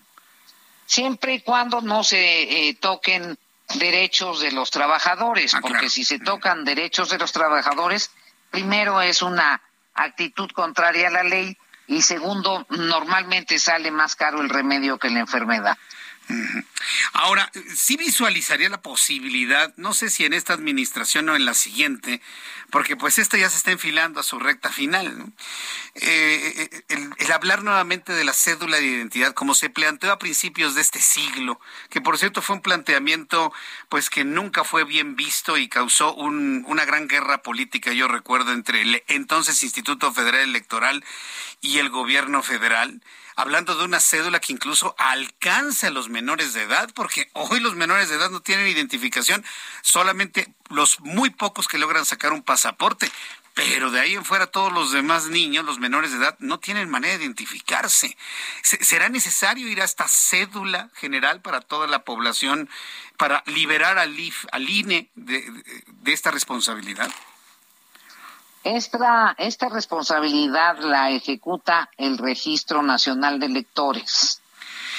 Speaker 9: Siempre y cuando no se eh, toquen derechos de los trabajadores, ah, porque si se tocan derechos de los trabajadores, primero es una actitud contraria a la ley y segundo, normalmente sale más caro el remedio que la enfermedad.
Speaker 1: Ahora, sí visualizaría la posibilidad, no sé si en esta administración o en la siguiente, porque pues esta ya se está enfilando a su recta final. Eh, eh, el, hablar nuevamente de la cédula de identidad, como se planteó a principios de este siglo, que por cierto fue un planteamiento pues que nunca fue bien visto y causó una gran guerra política, yo recuerdo, entre el entonces Instituto Federal Electoral y el gobierno federal hablando de una cédula que incluso alcanza a los menores de edad, porque hoy los menores de edad no tienen identificación, solamente los muy pocos que logran sacar un pasaporte. Pero de ahí en fuera todos los demás niños, los menores de edad, no tienen manera de identificarse. ¿Será necesario ir a esta cédula general para toda la población para liberar al, al INE de, esta responsabilidad?
Speaker 9: Esta, esta responsabilidad la ejecuta el Registro Nacional de Electores.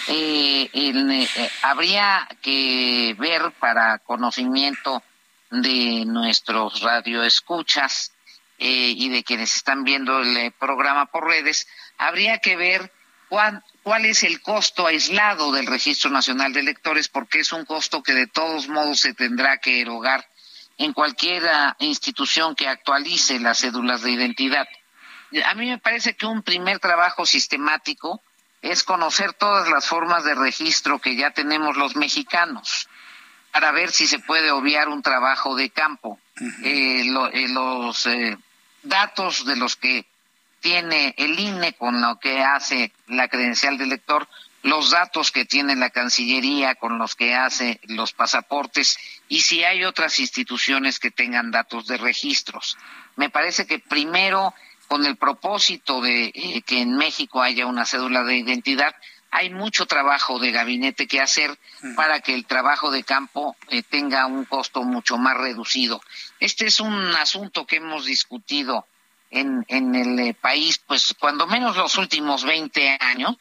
Speaker 9: Eh, eh, habría que ver para conocimiento de nuestros radioescuchas eh, y de quienes están viendo el eh, programa por redes, habría que ver cuál, cuál es el costo aislado del Registro Nacional de Electores, porque es un costo que de todos modos se tendrá que erogar en cualquier ah, institución que actualice las cédulas de identidad. A mí me parece que un primer trabajo sistemático es conocer todas las formas de registro que ya tenemos los mexicanos para ver si se puede obviar un trabajo de campo. Eh, los datos de los que tiene el INE con lo que hace la credencial de elector, los datos que tiene la Cancillería con los que hace los pasaportes y si hay otras instituciones que tengan datos de registros. Me parece que primero, con el propósito de eh, que en México haya una cédula de identidad, hay mucho trabajo de gabinete que hacer para que el trabajo de campo eh, tenga un costo mucho más reducido. Este es un asunto que hemos discutido en, en el eh, país, pues cuando menos los últimos 20 años,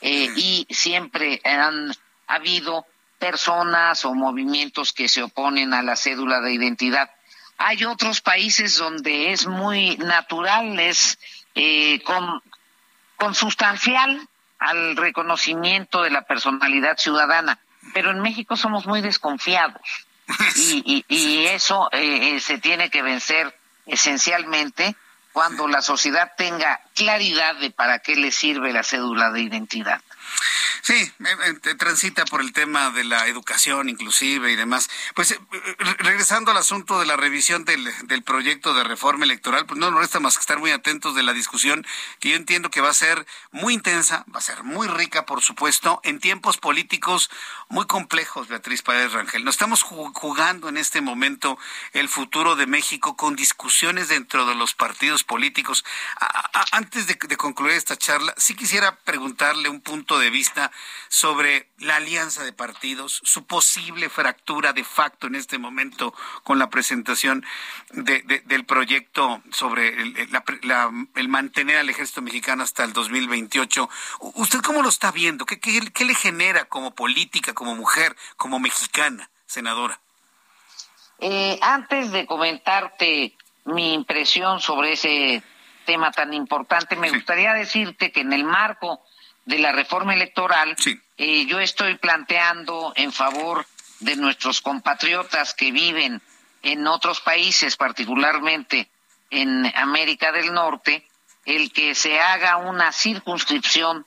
Speaker 9: eh, y siempre han habido personas o movimientos que se oponen a la cédula de identidad. Hay otros países donde es muy natural, es con, consustancial al reconocimiento de la personalidad ciudadana, pero en México somos muy desconfiados y, y, eso eh, eh, se tiene que vencer esencialmente cuando la sociedad tenga claridad de para qué le sirve la cédula de identidad.
Speaker 1: Sí, transita por el tema de la educación inclusive y demás. Pues eh, regresando al asunto de la revisión del, del proyecto de reforma electoral, pues no nos resta más que estar muy atentos de la discusión que yo entiendo que va a ser muy intensa, va a ser muy rica, por supuesto, en tiempos políticos muy complejos, Beatriz Paredes Rangel. Nos estamos jugando en este momento el futuro de México con discusiones dentro de los partidos políticos. antes de, de concluir esta charla, sí quisiera preguntarle un punto de vista sobre la alianza de partidos, su posible fractura de facto en este momento con la presentación del proyecto sobre el, mantener al ejército mexicano hasta el 2028. ¿Usted cómo lo está viendo? ¿Qué, qué le genera como política, como mujer, como mexicana, senadora?
Speaker 9: Eh, antes de comentarte mi impresión sobre ese tema tan importante, me gustaría decirte que en el marco de la reforma electoral, eh, yo estoy planteando en favor de nuestros compatriotas que viven en otros países, particularmente en América del Norte, el que se haga una circunscripción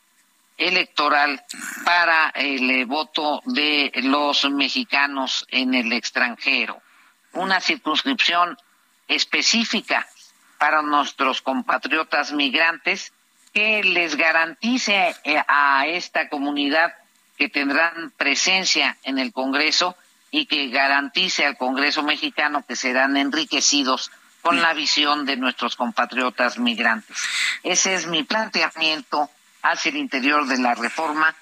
Speaker 9: electoral para el eh, voto de los mexicanos en el extranjero. Una circunscripción específica para nuestros compatriotas migrantes que les garantice eh, a esta comunidad que tendrán presencia en el Congreso y que garantice al Congreso mexicano que serán enriquecidos con la visión de nuestros compatriotas migrantes. Ese es mi planteamiento hacia el interior de la reforma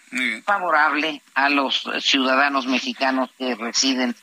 Speaker 9: favorable a los ciudadanos mexicanos que residen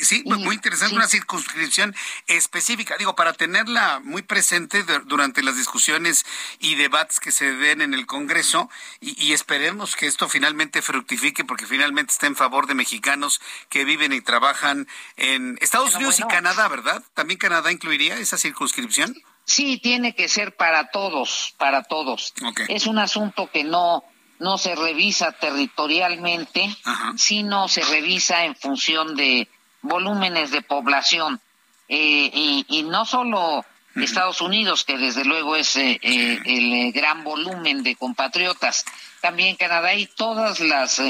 Speaker 1: Sí, muy interesante, una circunscripción específica, digo, para tenerla muy presente durante las discusiones y debates que se den en el Congreso y, esperemos que esto finalmente fructifique porque finalmente está en favor de mexicanos que viven y trabajan en Estados Unidos y Canadá, ¿verdad? ¿También Canadá incluiría esa circunscripción?
Speaker 9: Sí, tiene que ser para todos, para todos. Es un asunto que no no se revisa territorialmente, sino se revisa en función de volúmenes de población. Eh, y, no solo Estados Unidos, que desde luego es eh, eh, el gran volumen de compatriotas, también Canadá y todas las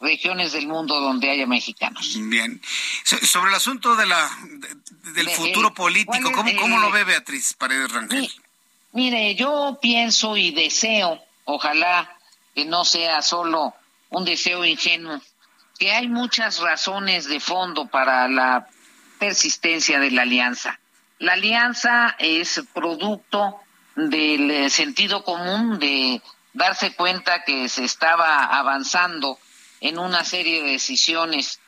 Speaker 9: regiones del mundo donde haya mexicanos.
Speaker 1: Bien. sobre el asunto de la del futuro político, ¿cómo, ¿cómo, lo ve Beatriz Paredes Rangel?
Speaker 9: Mire, yo pienso y deseo, ojalá que no sea solo un deseo ingenuo, que hay muchas razones de fondo para la persistencia de la alianza. La alianza es producto del eh, sentido común de darse cuenta que se estaba avanzando en una serie de decisiones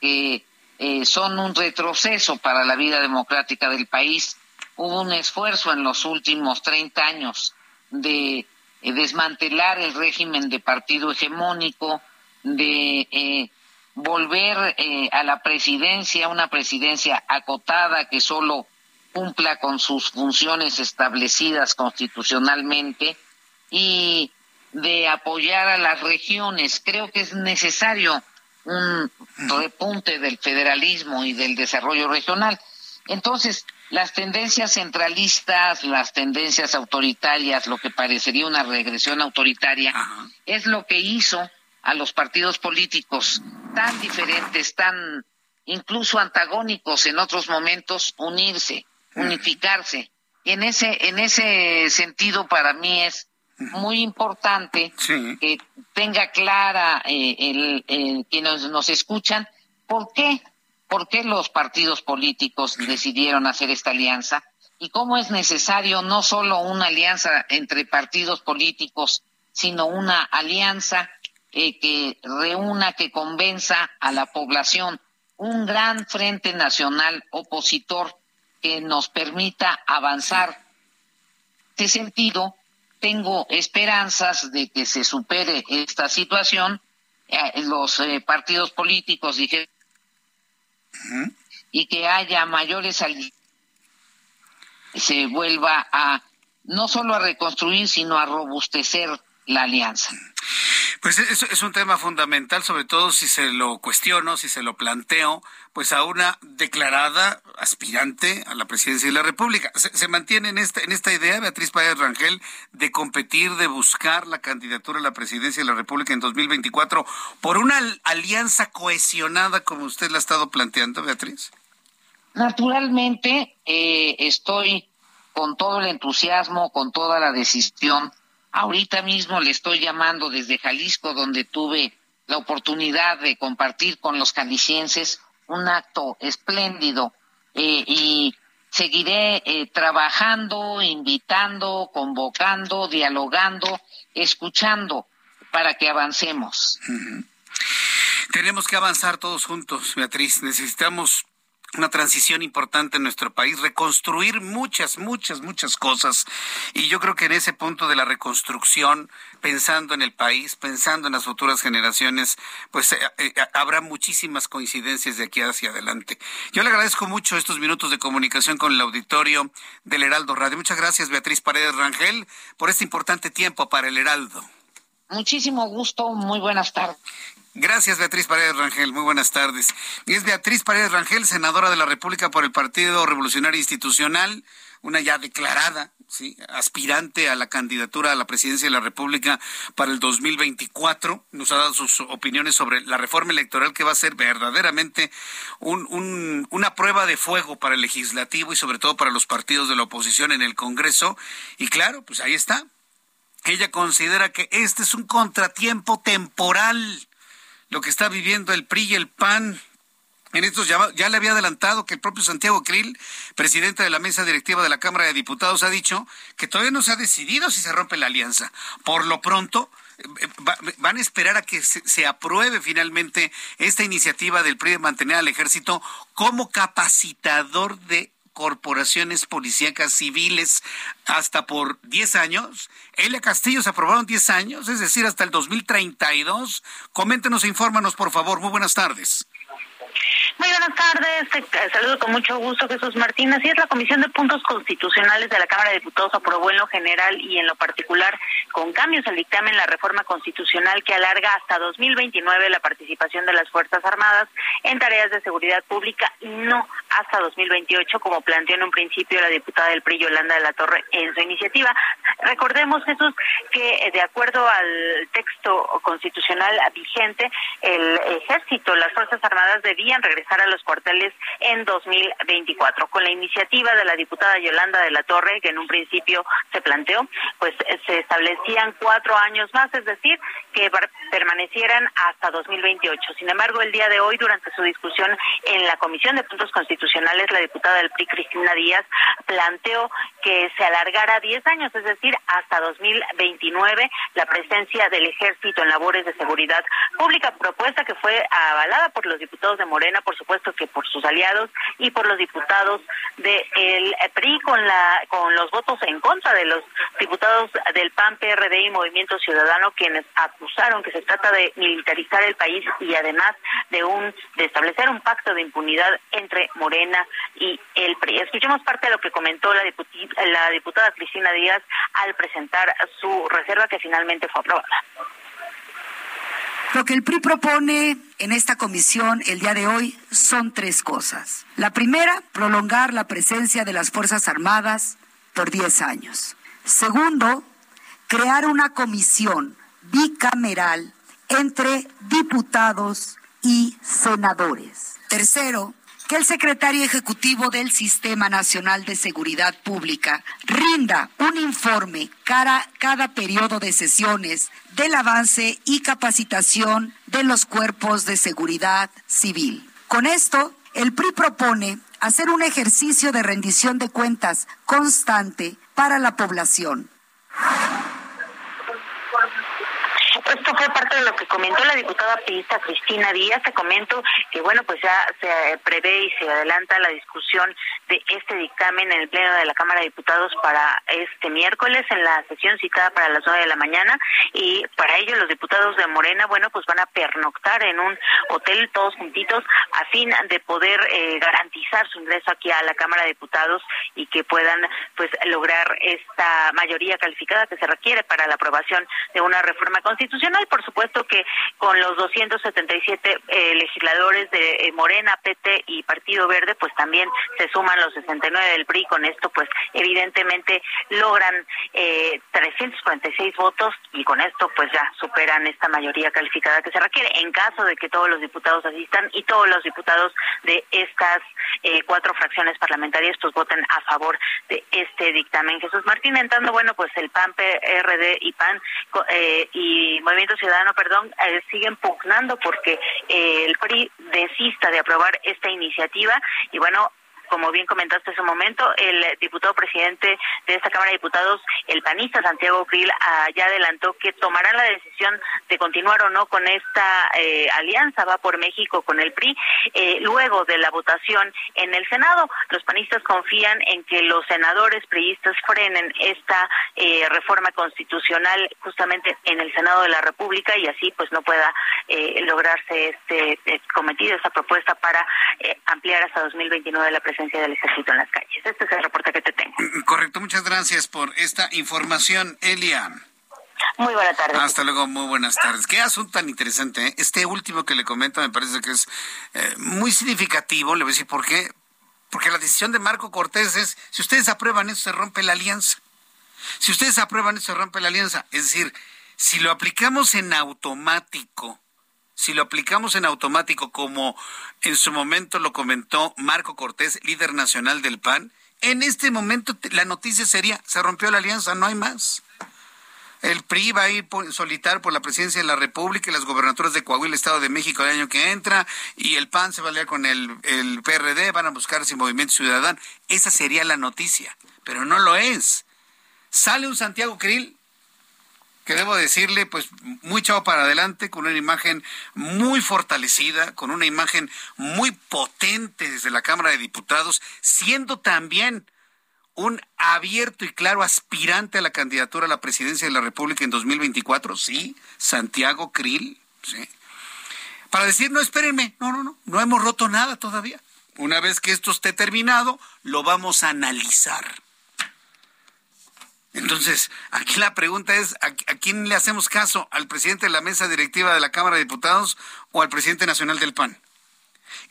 Speaker 9: que eh, son un retroceso para la vida democrática del país. Hubo un esfuerzo en los últimos 30 años de eh, desmantelar el régimen de partido hegemónico, de volver a la presidencia, una presidencia acotada que solo cumpla con sus funciones establecidas constitucionalmente y de apoyar a las regiones. Creo que es necesario un repunte del federalismo y del desarrollo regional. Entonces, las tendencias centralistas, las tendencias autoritarias, lo que parecería una regresión autoritaria, es lo que hizo a los partidos políticos tan diferentes, tan incluso antagónicos en otros momentos, unirse unificarse. Y en ese, en ese sentido, para mí es muy importante que tenga clara eh, el, quienes nos escuchan por qué, por qué los partidos políticos decidieron hacer esta alianza y cómo es necesario no solo una alianza entre partidos políticos, sino una alianza eh, que reúna, que convenza a la población, un gran frente nacional opositor que nos permita avanzar. En este sentido, tengo esperanzas de que se supere esta situación. Eh, los eh, partidos políticos y que haya mayores se vuelva a no solo a reconstruir, sino a robustecer la alianza.
Speaker 1: Pues es, es un tema fundamental, sobre todo si se lo cuestiono, si se lo planteo, pues a una declarada aspirante a la presidencia de la República. ¿Se, mantiene en esta, en esta idea, Beatriz Páez Rangel, de competir, de buscar la candidatura a la presidencia de la República en 2024 por una alianza cohesionada como usted la ha estado planteando, Beatriz?
Speaker 9: Naturalmente, eh, estoy con todo el entusiasmo, con toda la decisión Ahorita mismo le estoy llamando desde Jalisco, donde tuve la oportunidad de compartir con los jaliscienses un acto espléndido eh, y seguiré eh, trabajando, invitando, convocando, dialogando, escuchando para que avancemos.
Speaker 1: Tenemos que avanzar todos juntos, Beatriz. Necesitamos una transición importante en nuestro país, reconstruir muchas, muchas, muchas cosas. Y yo creo que en ese punto de la reconstrucción, pensando en el país, pensando en las futuras generaciones, pues eh, eh, habrá muchísimas coincidencias de aquí hacia adelante. Yo le agradezco mucho estos minutos de comunicación con el auditorio del Heraldo Radio. Muchas gracias, Beatriz Paredes Rangel, por este importante tiempo para el Heraldo.
Speaker 9: Muchísimo gusto, muy buenas tardes.
Speaker 1: Gracias, Beatriz Paredes Rangel. Muy buenas tardes. Es Beatriz Paredes Rangel, senadora de la República por el Partido Revolucionario Institucional, una ya declarada ¿sí? aspirante a la candidatura a la presidencia de la República para el 2024. Nos ha dado sus opiniones sobre la reforma electoral que va a ser verdaderamente un, una prueba de fuego para el legislativo y sobre todo para los partidos de la oposición en el Congreso. Y claro, pues ahí está. Ella considera que este es un contratiempo temporal lo que está viviendo el PRI y el PAN. En estos ya, ya le había adelantado que el propio Santiago Krill, presidente de la mesa directiva de la Cámara de Diputados, ha dicho que todavía no se ha decidido si se rompe la alianza. Por lo pronto, eh, van a esperar a que se, apruebe finalmente esta iniciativa del PRI de mantener al ejército como capacitador de corporaciones policíacas civiles hasta por 10 años. Elia Castillo se aprobaron 10 años, es decir, hasta el 2032. Coméntenos e infórmanos, por favor. Muy buenas tardes.
Speaker 10: Muy buenas tardes, te saludo con mucho gusto Jesús Martín. Así es, la Comisión de Puntos Constitucionales de la Cámara de Diputados aprobó en lo general y en lo particular con cambios al dictamen la reforma constitucional que alarga hasta 2029 la participación de las Fuerzas Armadas en tareas de seguridad pública y no hasta 2028 como planteó en un principio la diputada del PRI Yolanda de la Torre en su iniciativa. Recordemos Jesús que eh, de acuerdo al texto constitucional vigente el ejército, las Fuerzas Armadas debían regresar para los cuarteles en 2024. Con la iniciativa de la diputada Yolanda de la Torre, que en un principio se planteó, pues se establecían cuatro años más, es decir, que permanecieran hasta 2028. Sin embargo, el día de hoy, durante su discusión en la Comisión de Puntos Constitucionales, la diputada del PRI, Cristina Díaz, planteó que se alargara 10 años, es decir, hasta 2029, la presencia del ejército en labores de seguridad pública, propuesta que fue avalada por los diputados de Morena, por supuesto que por sus aliados y por los diputados del PRI con la con los votos en contra de los diputados del PAN, PRD y Movimiento Ciudadano quienes acusaron que se trata de militarizar el país y además de un de establecer un pacto de impunidad entre Morena y el PRI. Escuchemos parte de lo que comentó la, la diputada Cristina Díaz al presentar su reserva que finalmente fue aprobada.
Speaker 11: Lo que el PRI propone en esta comisión el día de hoy son tres cosas. La primera, prolongar la presencia de las Fuerzas Armadas por 10 años. Segundo, crear una comisión bicameral entre diputados y senadores. Tercero, que el secretario ejecutivo del Sistema Nacional de Seguridad Pública rinda un informe cada, cada periodo de sesiones del avance y capacitación de los cuerpos de seguridad civil. Con esto, el PRI propone hacer un ejercicio de rendición de cuentas constante para la población.
Speaker 10: Fue parte de lo que comentó la diputada pista Cristina Díaz. Te comento que, bueno, pues ya se prevé y se adelanta la discusión de este dictamen en el Pleno de la Cámara de Diputados para este miércoles en la sesión citada para las nueve de la mañana. Y para ello los diputados de Morena, bueno, pues van a pernoctar en un hotel todos juntitos a fin de poder eh, garantizar su ingreso aquí a la Cámara de Diputados y que puedan, pues, lograr esta mayoría calificada que se requiere para la aprobación de una reforma constitucional constitucional. Por supuesto que con los 277 eh, legisladores de eh, Morena, PT y Partido Verde, pues también se suman los 69 del PRI. Con esto, pues evidentemente logran eh, 346 votos y con esto, pues ya superan esta mayoría calificada que se requiere. En caso de que todos los diputados asistan y todos los diputados de estas eh, cuatro fracciones parlamentarias, pues voten a favor de este dictamen. Jesús Martín, entrando, bueno, pues el PAN, PRD y PAN y Movimiento Ciudadano, perdón, eh, siguen pugnando porque eh, el PRI desista de aprobar esta iniciativa. Y bueno, como bien comentaste hace un momento, el diputado presidente de esta Cámara de Diputados, el panista Santiago Krill, ya adelantó que tomarán la decisión de continuar o no con esta eh, alianza, va por México con el PRI, eh, luego de la votación en el Senado. Los panistas confían en que los senadores priistas frenen esta eh, reforma constitucional justamente en el Senado de la República y así pues no pueda lograrse este cometido, esta propuesta para ampliar hasta 2029 la presencia del ejército en las calles. Este es el reporte que te tengo. Mm,
Speaker 1: correcto, muchas gracias por esta información, Elia.
Speaker 10: Muy buenas tardes.
Speaker 1: Hasta luego, muy buenas tardes. Qué asunto tan interesante. ¿eh? Este último que le comento me parece que es eh, muy significativo. Le voy a decir por qué. Porque la decisión de Marco Cortés es, si ustedes aprueban eso, se rompe la alianza. Si ustedes aprueban eso, se rompe la alianza. Es decir, si lo aplicamos en automático, si lo aplicamos en automático, como en su momento lo comentó Marco Cortés, líder nacional del PAN, en este momento la noticia sería, se rompió la alianza, no hay más. El PRI va a ir por, solitario por la presidencia de la República y las gobernaturas de Coahuila, Estado de México el año que entra, y el PAN se va a liar con el, el PRD, van a buscar sin movimiento ciudadano. Esa sería la noticia, pero no lo es. Sale un Santiago Krill que debo decirle, pues muy chavo para adelante, con una imagen muy fortalecida, con una imagen muy potente desde la Cámara de Diputados, siendo también un abierto y claro aspirante a la candidatura a la presidencia de la República en 2024, sí, Santiago Krill, sí. Para decir, no, espérenme, no, no, no, no hemos roto nada todavía. Una vez que esto esté terminado, lo vamos a analizar. Entonces, aquí la pregunta es, ¿a, quién le hacemos caso? ¿Al presidente de la mesa directiva de la Cámara de Diputados o al presidente nacional del PAN?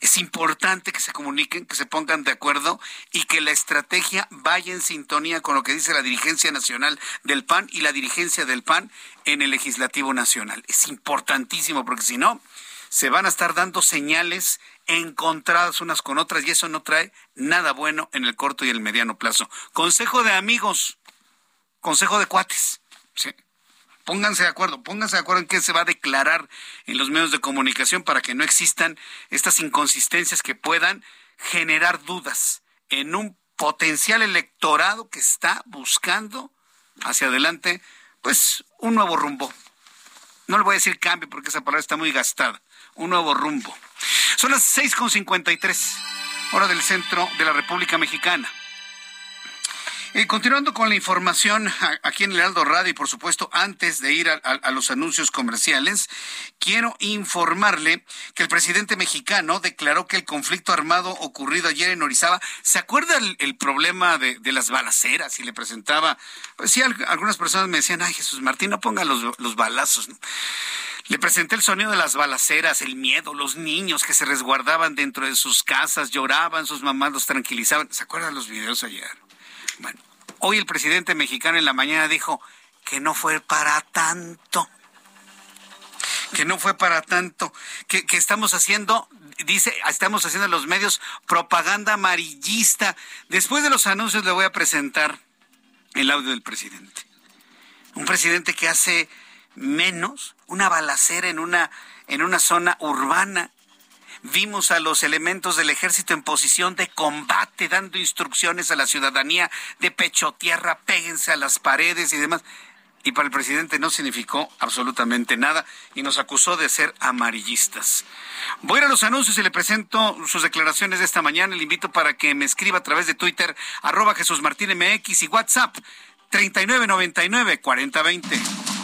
Speaker 1: Es importante que se comuniquen, que se pongan de acuerdo y que la estrategia vaya en sintonía con lo que dice la dirigencia nacional del PAN y la dirigencia del PAN en el legislativo nacional. Es importantísimo porque si no, se van a estar dando señales encontradas unas con otras y eso no trae nada bueno en el corto y el mediano plazo. Consejo de amigos, consejo de cuates. Pónganse de acuerdo, pónganse de acuerdo en qué se va a declarar en los medios de comunicación para que no existan estas inconsistencias que puedan generar dudas en un potencial electorado que está buscando hacia adelante, pues un nuevo rumbo. No le voy a decir cambio porque esa palabra está muy gastada. Un nuevo rumbo. Son las 6.53, hora del centro de la República Mexicana. Continuando con la información aquí en el Heraldo Radio y por supuesto antes de ir a, los anuncios comerciales, quiero informarle que el presidente mexicano declaró que el conflicto armado ocurrido ayer en Orizaba, ¿se acuerda el, problema de, las balaceras y le presentaba? Pues sí, algunas personas me decían, ay Jesús Martín, no ponga los, los balazos. Le presenté el sonido de las balaceras, el miedo, los niños que se resguardaban dentro de sus casas, lloraban, sus mamás los tranquilizaban. ¿Se acuerdan los videos ayer? Hoy el presidente mexicano en la mañana dijo que no fue para tanto. Que no fue para tanto. Que, estamos haciendo, dice, estamos haciendo en los medios propaganda amarillista. Después de los anuncios le voy a presentar el audio del presidente. Un presidente que hace menos una balacera en una, en una zona urbana Vimos a los elementos del ejército en posición de combate, dando instrucciones a la ciudadanía de pecho tierra, péguense a las paredes y demás. Y para el presidente no significó absolutamente nada y nos acusó de ser amarillistas. Voy a, los anuncios y le presento sus declaraciones de esta mañana. Le invito para que me escriba a través de Twitter, arroba Jesús Martín MX y WhatsApp 3999 4020.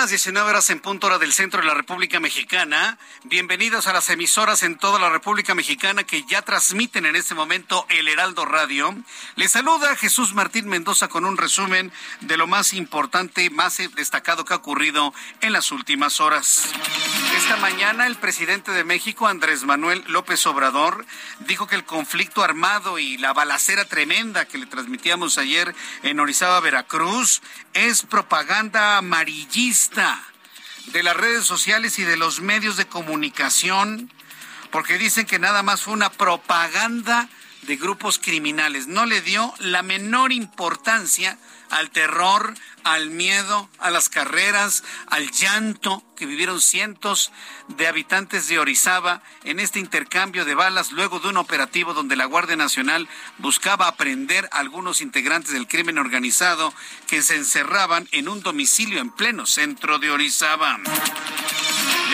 Speaker 1: Las 19 horas en punto hora del centro de la República Mexicana. Bienvenidos a las emisoras en toda la República Mexicana que ya transmiten en este momento el Heraldo Radio. Les saluda Jesús Martín Mendoza con un resumen de lo más importante, más destacado que ha ocurrido en las últimas horas. Esta mañana el presidente de México, Andrés Manuel López Obrador, dijo que el conflicto armado y la balacera tremenda que le transmitíamos ayer en Orizaba, Veracruz, es propaganda amarillista de las redes sociales y de los medios de comunicación, porque dicen que nada más fue una propaganda de grupos criminales. No le dio la menor importancia al terror, al miedo, a las carreras, al llanto que vivieron cientos de habitantes de Orizaba en este intercambio de balas luego de un operativo donde la Guardia Nacional buscaba aprender a algunos integrantes del crimen organizado que se encerraban en un domicilio en pleno centro de Orizaba.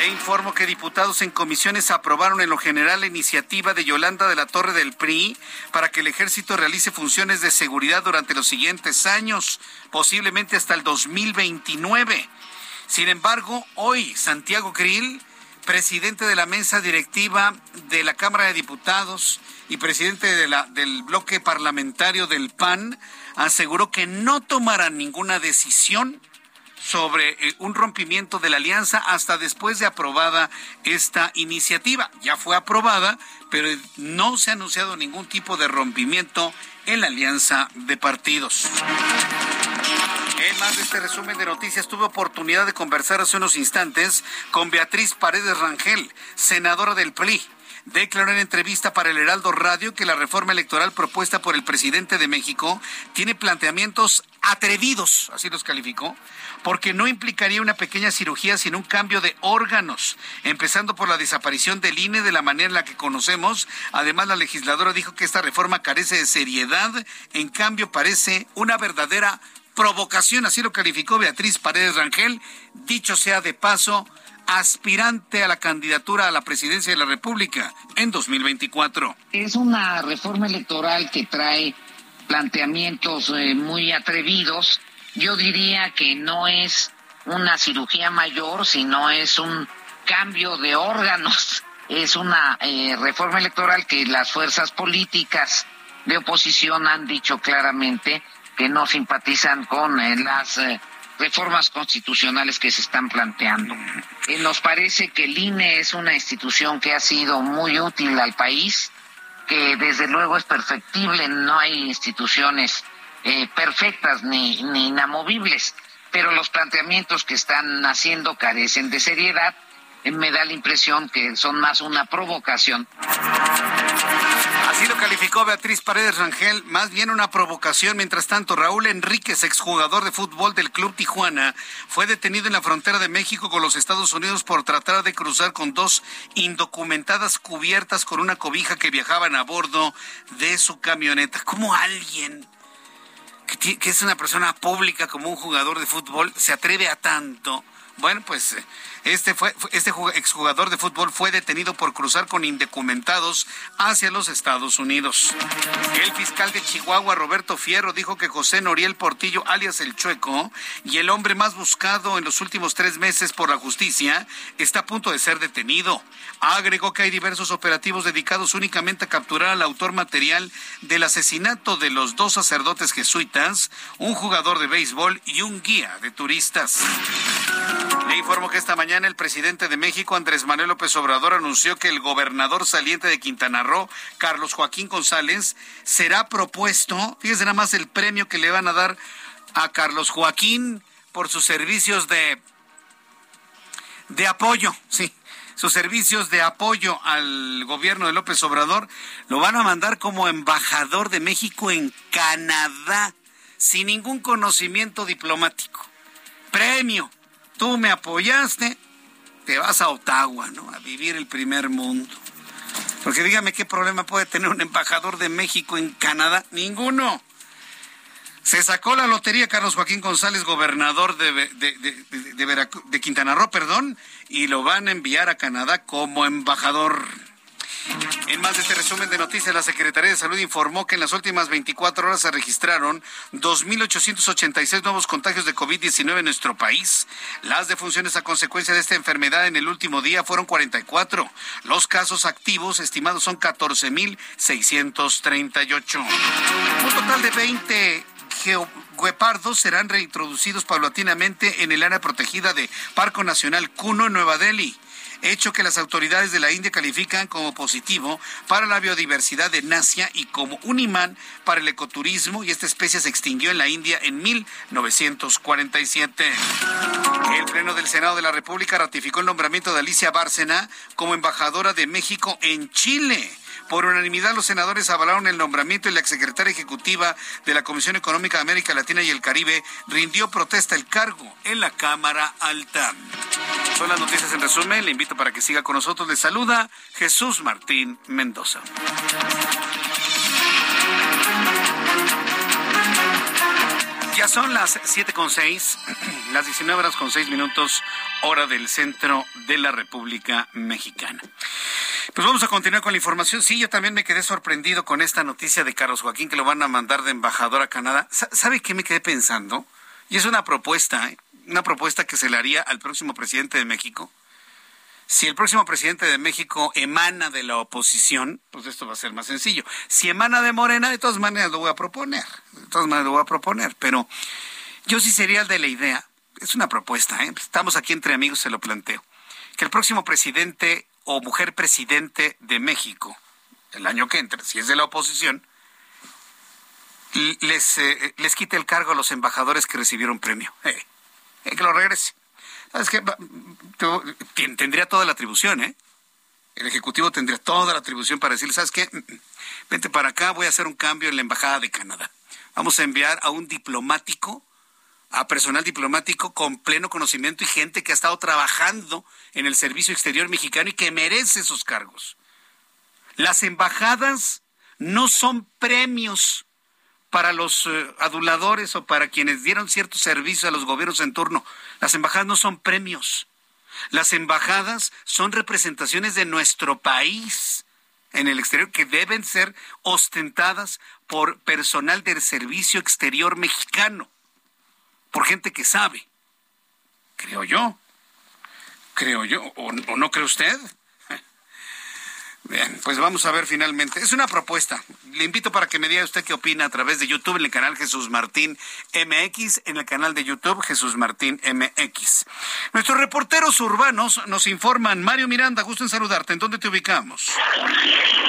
Speaker 1: Informo que diputados en comisiones aprobaron en lo general la iniciativa de Yolanda de la Torre del PRI para que el ejército realice funciones de seguridad durante los siguientes años, posiblemente hasta el 2029. Sin embargo, hoy Santiago Krill, presidente de la mesa directiva de la Cámara de Diputados y presidente del bloque parlamentario del PAN, aseguró que no tomarán ninguna decisión sobre eh, un rompimiento de la alianza hasta después de aprobada esta iniciativa. Ya fue aprobada, pero no se ha anunciado ningún tipo de rompimiento en la alianza de partidos. En más de este resumen de noticias, tuve oportunidad de conversar hace unos instantes con Beatriz Paredes Rangel, senadora del PLI declaró en entrevista para el Heraldo Radio que la reforma electoral propuesta por el presidente de México tiene planteamientos atrevidos, así los calificó, porque no implicaría una pequeña cirugía sino un cambio de órganos, empezando por la desaparición del INE de la manera en la que conocemos. Además, la legisladora dijo que esta reforma carece de seriedad, en cambio parece una verdadera provocación, así lo calificó Beatriz Paredes Rangel. Dicho sea de paso, aspirante a la candidatura a la presidencia de la República en 2024.
Speaker 9: Es una reforma electoral que trae planteamientos eh, muy atrevidos. Yo diría que no es una cirugía mayor, sino es un cambio de órganos. Es una eh, reforma electoral que las fuerzas políticas de oposición han dicho claramente que no simpatizan con eh, las reformas constitucionales que se están planteando. Eh, nos parece que el INE es una institución que ha sido muy útil al país, que desde luego es perfectible, no hay instituciones eh, perfectas ni, ni inamovibles, pero los planteamientos que están haciendo carecen de seriedad me da la impresión que son más una provocación.
Speaker 1: Así lo calificó Beatriz Paredes Rangel, más bien una provocación. Mientras tanto, Raúl Enríquez, exjugador de fútbol del Club Tijuana, fue detenido en la frontera de México con los Estados Unidos por tratar de cruzar con dos indocumentadas cubiertas con una cobija que viajaban a bordo de su camioneta. ¿Cómo alguien que, es una persona pública como un jugador de fútbol se atreve a tanto? Bueno, pues este, fue, este exjugador de fútbol fue detenido por cruzar con indocumentados hacia los Estados Unidos. El fiscal de Chihuahua, Roberto Fierro, dijo que José Noriel Portillo, alias El Chueco, y el hombre más buscado en los últimos tres meses por la justicia, está a punto de ser detenido. Agregó que hay diversos operativos dedicados únicamente a capturar al autor material del asesinato de los dos sacerdotes jesuitas, un jugador de béisbol y un guía de turistas. Le informo que esta mañana el presidente de México, Andrés Manuel López Obrador, anunció que el gobernador saliente de Quintana Roo, Carlos Joaquín González, será propuesto, fíjese nada más el premio que le van a dar a Carlos Joaquín por sus servicios de, de apoyo, sí, sus servicios de apoyo al gobierno de López Obrador, lo van a mandar como embajador de México en Canadá, sin ningún conocimiento diplomático. Premio. Tú me apoyaste, te vas a Ottawa, ¿no? A vivir el primer mundo. Porque dígame qué problema puede tener un embajador de México en Canadá. Ninguno. Se sacó la lotería Carlos Joaquín González, gobernador de, de, de Quintana Roo, perdón, y lo van a enviar a Canadá como embajador. En más de este resumen de noticias, la Secretaría de Salud informó que en las últimas 24 horas se registraron 2.886 nuevos contagios de COVID-19 en nuestro país. Las defunciones a consecuencia de esta enfermedad en el último día fueron 44. Los casos activos estimados son 14.638. Un total de 20 geoguepardos serán reintroducidos paulatinamente en el área protegida de Parco Nacional Cuno, Nueva Delhi hecho que las autoridades de la India califican como positivo para la biodiversidad de Nasia y como un imán para el ecoturismo y esta especie se extinguió en la India en 1947. El Pleno del Senado de la República ratificó el nombramiento de Alicia Bárcena como embajadora de México en Chile. Por unanimidad, los senadores avalaron el nombramiento y la exsecretaria ejecutiva de la Comisión Económica de América Latina y el Caribe rindió protesta el cargo en la Cámara Alta. Son las noticias en resumen. Le invito para que siga con nosotros. Le saluda Jesús Martín Mendoza. Ya son las siete con seis, las 19 horas con seis minutos, hora del centro de la República Mexicana. Pues vamos a continuar con la información. Sí, yo también me quedé sorprendido con esta noticia de Carlos Joaquín que lo van a mandar de embajador a Canadá. ¿Sabe qué me quedé pensando? Y es una propuesta, ¿eh? una propuesta que se le haría al próximo presidente de México. Si el próximo presidente de México emana de la oposición, pues esto va a ser más sencillo. Si emana de Morena, de todas maneras lo voy a proponer. De todas maneras lo voy a proponer. Pero yo sí sería el de la idea. Es una propuesta, ¿eh? Estamos aquí entre amigos, se lo planteo. Que el próximo presidente o mujer presidente de México el año que entre, si es de la oposición, les, eh, les quite el cargo a los embajadores que recibieron premio. Eh, eh, que lo regrese. ¿Sabes qué? Tendría toda la atribución, ¿eh? El Ejecutivo tendría toda la atribución para decirle, ¿sabes qué? Mm, mm, vente para acá, voy a hacer un cambio en la Embajada de Canadá. Vamos a enviar a un diplomático, a personal diplomático con pleno conocimiento y gente que ha estado trabajando en el servicio exterior mexicano y que merece esos cargos. Las embajadas no son premios para los eh, aduladores o para quienes dieron cierto servicio a los gobiernos en turno. Las embajadas no son premios. Las embajadas son representaciones de nuestro país en el exterior que deben ser ostentadas por personal del servicio exterior mexicano, por gente que sabe. Creo yo. Creo yo. ¿O, o no cree usted? Bien, pues vamos a ver finalmente. Es una propuesta. Le invito para que me diga usted qué opina a través de YouTube en el canal Jesús Martín MX, en el canal de YouTube Jesús Martín MX. Nuestros reporteros urbanos nos informan. Mario Miranda, gusto en saludarte. ¿En dónde te ubicamos?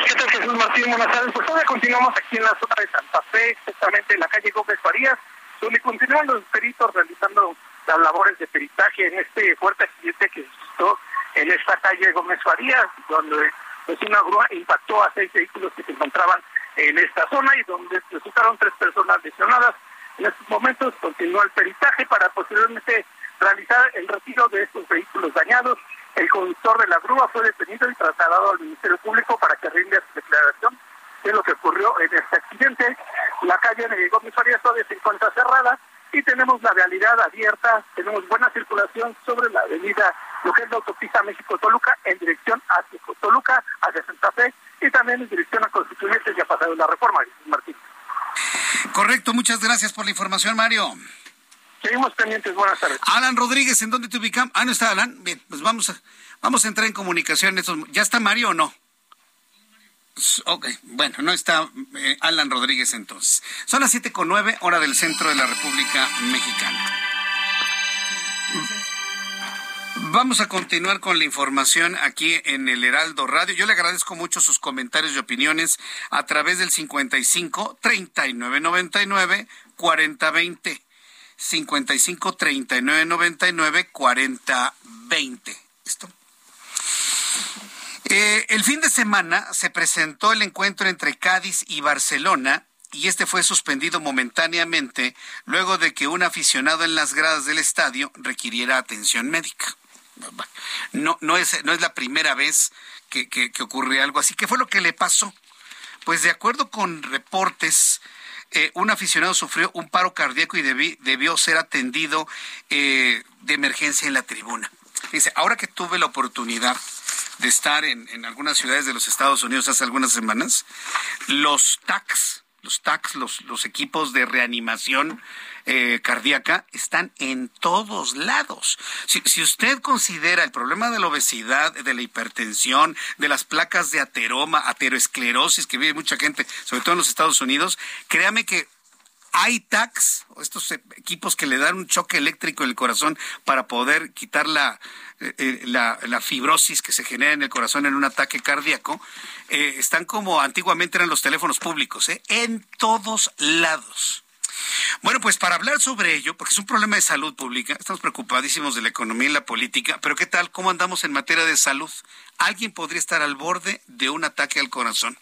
Speaker 2: ¿Qué tal Jesús Martín? Buenas tardes. Pues todavía continuamos aquí en la zona de Santa Fe, exactamente en la calle Gómez Farías, donde continúan los peritos realizando las labores de peritaje en este fuerte accidente que existió en esta calle Gómez Farías, donde pues una grúa impactó a seis vehículos que se encontraban en esta zona y donde resultaron tres personas lesionadas. En estos momentos continúa el peritaje para posteriormente realizar el retiro de estos vehículos dañados. El conductor de la grúa fue detenido y trasladado al Ministerio Público para que rinde su declaración de lo que ocurrió en este accidente. La calle de Gómez Farías se encuentra cerrada y tenemos la realidad abierta, tenemos buena circulación sobre la avenida, lo que es la autopista México-Toluca, en dirección hacia Toluca, hacia Santa Fe, y también en dirección a Constituyentes y a pasado la reforma, Martín.
Speaker 1: Correcto, muchas gracias por la información, Mario.
Speaker 2: Seguimos pendientes, buenas tardes.
Speaker 1: Alan Rodríguez, ¿en dónde te ubicamos? Ah, no está Alan. Bien, pues vamos a, vamos a entrar en comunicación. ¿Ya está Mario o no? Ok, bueno, no está eh, Alan Rodríguez entonces. Son las siete con nueve, hora del centro de la República Mexicana. Vamos a continuar con la información aquí en el Heraldo Radio. Yo le agradezco mucho sus comentarios y opiniones a través del 55 39 99 40 20. 55 39 99 40 20. ¿Esto? Eh, el fin de semana se presentó el encuentro entre Cádiz y Barcelona y este fue suspendido momentáneamente luego de que un aficionado en las gradas del estadio requiriera atención médica. No, no, es, no es la primera vez que, ocurre algo así. ¿Qué fue lo que le pasó? Pues de acuerdo con reportes, eh, un aficionado sufrió un paro cardíaco y debió ser atendido eh, de emergencia en la tribuna. Dice, ahora que tuve la oportunidad de estar en, algunas ciudades de los Estados Unidos hace algunas semanas, los TACs, los TACs, los equipos de reanimación eh, cardíaca, están en todos lados. Si, usted considera el problema de la obesidad, de la hipertensión, de las placas de ateroma, ateroesclerosis que vive mucha gente, sobre todo en los Estados Unidos, créame que hay TACs, estos equipos que le dan un choque eléctrico en el corazón para poder quitar la, eh, eh, la, fibrosis que se genera en el corazón en un ataque cardíaco, eh, están como antiguamente eran los teléfonos públicos, en todos lados. Bueno, pues para hablar sobre ello, porque es un problema de salud pública, estamos preocupadísimos de la economía y la política, pero ¿qué tal? ¿Cómo andamos en materia de salud? Alguien podría estar al borde de un ataque al corazón.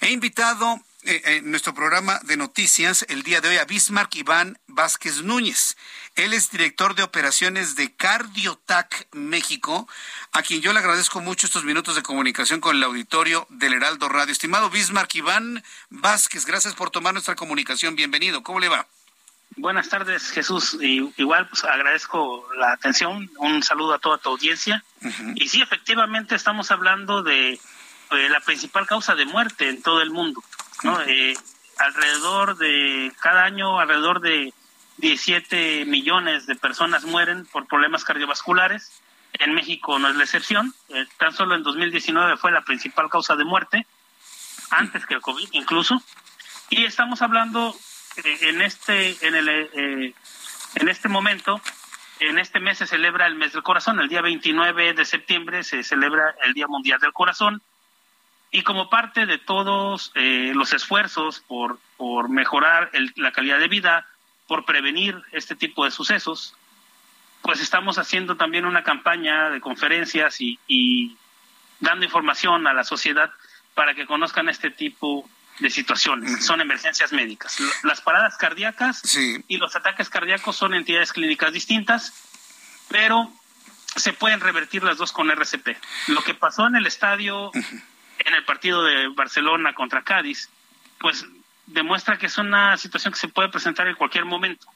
Speaker 1: He invitado eh, en nuestro programa de noticias el día de hoy a Bismarck Iván Vázquez Núñez. Él es director de operaciones de Cardiotac México, a quien yo le agradezco mucho estos minutos de comunicación con el auditorio del Heraldo Radio. Estimado Bismarck Iván Vázquez, gracias por tomar nuestra comunicación. Bienvenido. ¿Cómo le va?
Speaker 12: Buenas tardes, Jesús. igual pues, agradezco la atención. Un saludo a toda tu audiencia. Y sí, efectivamente estamos hablando de eh, la principal causa de muerte en todo el mundo. ¿no? Eh, alrededor de, cada año, alrededor de 17 millones de personas mueren por problemas cardiovasculares. En México no es la excepción. Eh, tan solo en 2019 fue la principal causa de muerte, antes que el COVID incluso. Y estamos hablando eh, en este, en el, en este momento, en este mes se celebra el mes del corazón. El día 29 de septiembre se celebra el Día Mundial del Corazón Y como parte de todos eh, los esfuerzos por, por mejorar la calidad de vida, por prevenir este tipo de sucesos, pues estamos haciendo también una campaña de conferencias y, dando información a la sociedad para que conozcan este tipo de situaciones. Son emergencias médicas. Las paradas cardíacas y los ataques cardíacos son entidades clínicas distintas, pero se pueden revertir las dos con RCP. Lo que pasó en el estadio, en el partido de Barcelona contra Cádiz, pues demuestra que es una situación que se puede presentar en cualquier momento.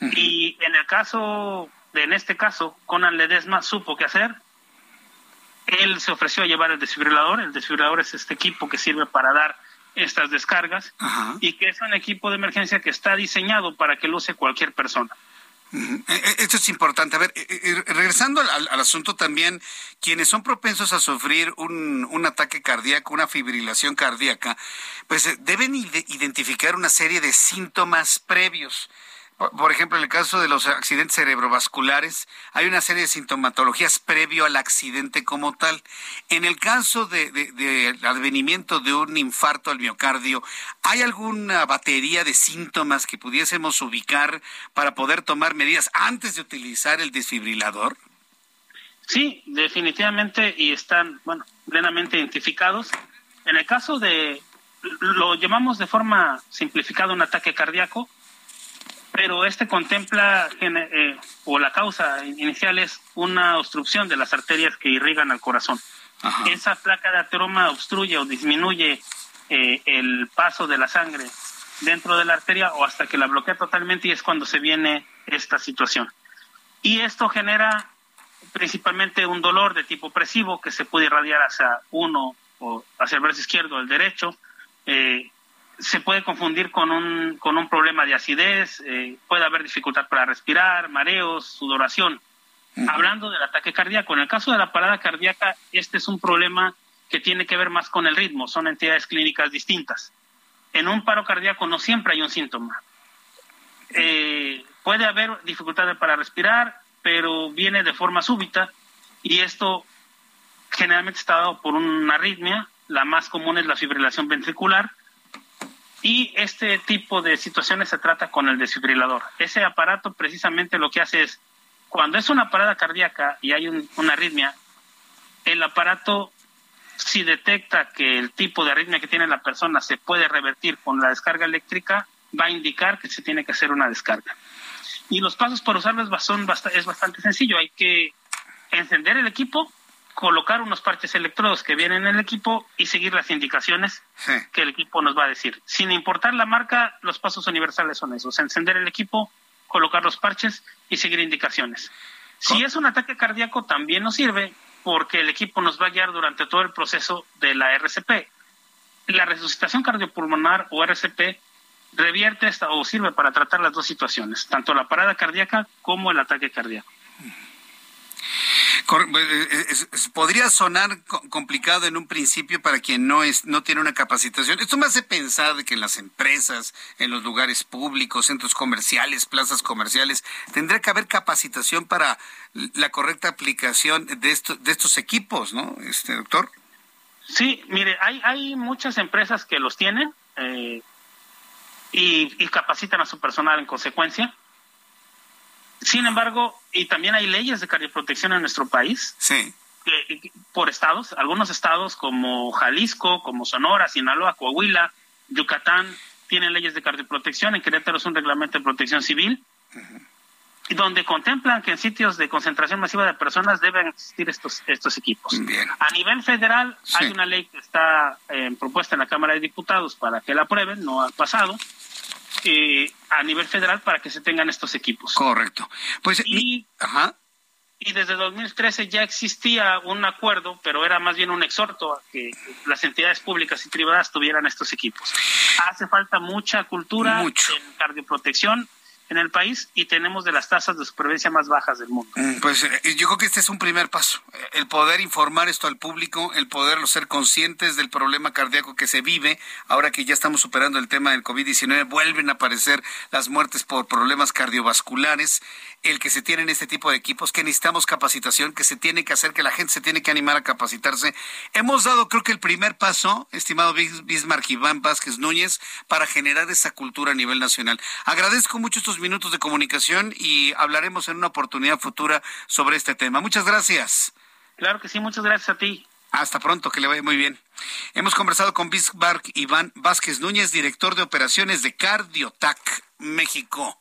Speaker 12: Y en el caso en este caso, Conan Ledesma supo qué hacer. Él se ofreció a llevar el desfibrilador. El desfibrilador es este equipo que sirve para dar estas descargas y que es un equipo de emergencia que está diseñado para que lo use cualquier persona.
Speaker 1: Eh, eh, esto es importante. A ver, eh, regresando al, asunto también, quienes son propensos a sufrir un, un, ataque cardíaco, una fibrilación cardíaca, pues deben identificar una serie de síntomas previos. Por ejemplo, en el caso de los accidentes cerebrovasculares, hay una serie de sintomatologías previo al accidente como tal. En el caso de, advenimiento de un infarto al miocardio, ¿hay alguna batería de síntomas que pudiésemos ubicar para poder tomar medidas antes de utilizar el desfibrilador?
Speaker 12: Sí, definitivamente, y están, bueno, plenamente identificados. En el caso de, lo llamamos de forma simplificada un ataque cardíaco, pero este contempla, eh, o la causa inicial es una obstrucción de las arterias que irrigan al corazón. Esa placa de ateroma obstruye o disminuye eh, el paso de la sangre dentro de la arteria o hasta que la bloquea totalmente y es cuando se viene esta situación. Y esto genera principalmente un dolor de tipo opresivo que se puede irradiar hacia uno o hacia el brazo izquierdo o el derecho, eh, se puede confundir con un, con un problema de acidez, eh, puede haber dificultad para respirar, mareos, sudoración. Hablando del ataque cardíaco, en el caso de la parada cardíaca, este es un problema que tiene que ver más con el ritmo, son entidades clínicas distintas. En un paro cardíaco no siempre hay un síntoma. Eh, puede haber dificultad para respirar, pero viene de forma súbita y esto generalmente está dado por una arritmia, la más común es la fibrilación ventricular, y este tipo de situaciones se trata con el desfibrilador. Ese aparato precisamente lo que hace es, cuando es una parada cardíaca y hay una arritmia, el aparato, si detecta que el tipo de arritmia que tiene la persona se puede revertir con la descarga eléctrica, va a indicar que se tiene que hacer una descarga. Y los pasos para usarlo es bastante sencillo. Hay que encender el equipo, colocar unos parches electrodos que vienen en el equipo y seguir las indicaciones que el equipo nos va a decir. Sin importar la marca, los pasos universales son esos, encender el equipo, colocar los parches y seguir indicaciones. Si es un ataque cardíaco, también nos sirve porque el equipo nos va a guiar durante todo el proceso de la RCP. La resucitación cardiopulmonar o RCP revierte esta, o sirve para tratar las dos situaciones, tanto la parada cardíaca como el ataque cardíaco.
Speaker 1: Eh, eh, podría sonar complicado en un principio para quien no es no tiene una capacitación. Esto me hace pensar que en las empresas, en los lugares públicos, centros comerciales, plazas comerciales, tendría que haber capacitación para la correcta aplicación de estos de estos equipos, ¿no? Este doctor.
Speaker 12: Sí, mire, hay hay muchas empresas que los tienen eh, y capacitan a su personal en consecuencia sin embargo, y también hay leyes de cardioprotección en nuestro país.
Speaker 1: Sí.
Speaker 12: por estados, algunos estados como Jalisco, como Sonora, Sinaloa, Coahuila, Yucatán, tienen leyes de cardioprotección. En Querétaro es un reglamento de protección civil. donde contemplan que en sitios de concentración masiva de personas deben existir estos estos equipos. A nivel federal hay una ley que está eh, propuesta en la Cámara de Diputados para que la aprueben, no ha pasado, eh, a nivel federal para que se tengan estos equipos.
Speaker 1: Correcto. Pues
Speaker 12: y, y desde 2013 ya existía un acuerdo, pero era más bien un exhorto a que las entidades públicas y privadas tuvieran estos equipos. Hace falta mucha cultura en cardioprotección en el país y tenemos de las tasas de supervivencia más bajas del mundo.
Speaker 1: Mm, pues eh, yo creo que este es un primer paso, eh, el poder informar esto al público, el poderlo ser conscientes del problema cardíaco que se vive, ahora que ya estamos superando el tema del COVID-19, vuelven a aparecer las muertes por problemas cardiovasculares, el que se tienen este tipo de equipos, que necesitamos capacitación, que se tiene que hacer, que la gente se tiene que animar a capacitarse. Hemos dado, creo que el primer paso, estimado Bismarck Iván Vázquez Núñez, para generar esa cultura a nivel nacional. Agradezco mucho estos minutos de comunicación y hablaremos en una oportunidad futura sobre este tema. Muchas gracias.
Speaker 12: Claro que sí, muchas gracias a ti.
Speaker 1: Hasta pronto, que le vaya muy bien. Hemos conversado con Bismarck Iván Vázquez Núñez, director de operaciones de Cardiotac México.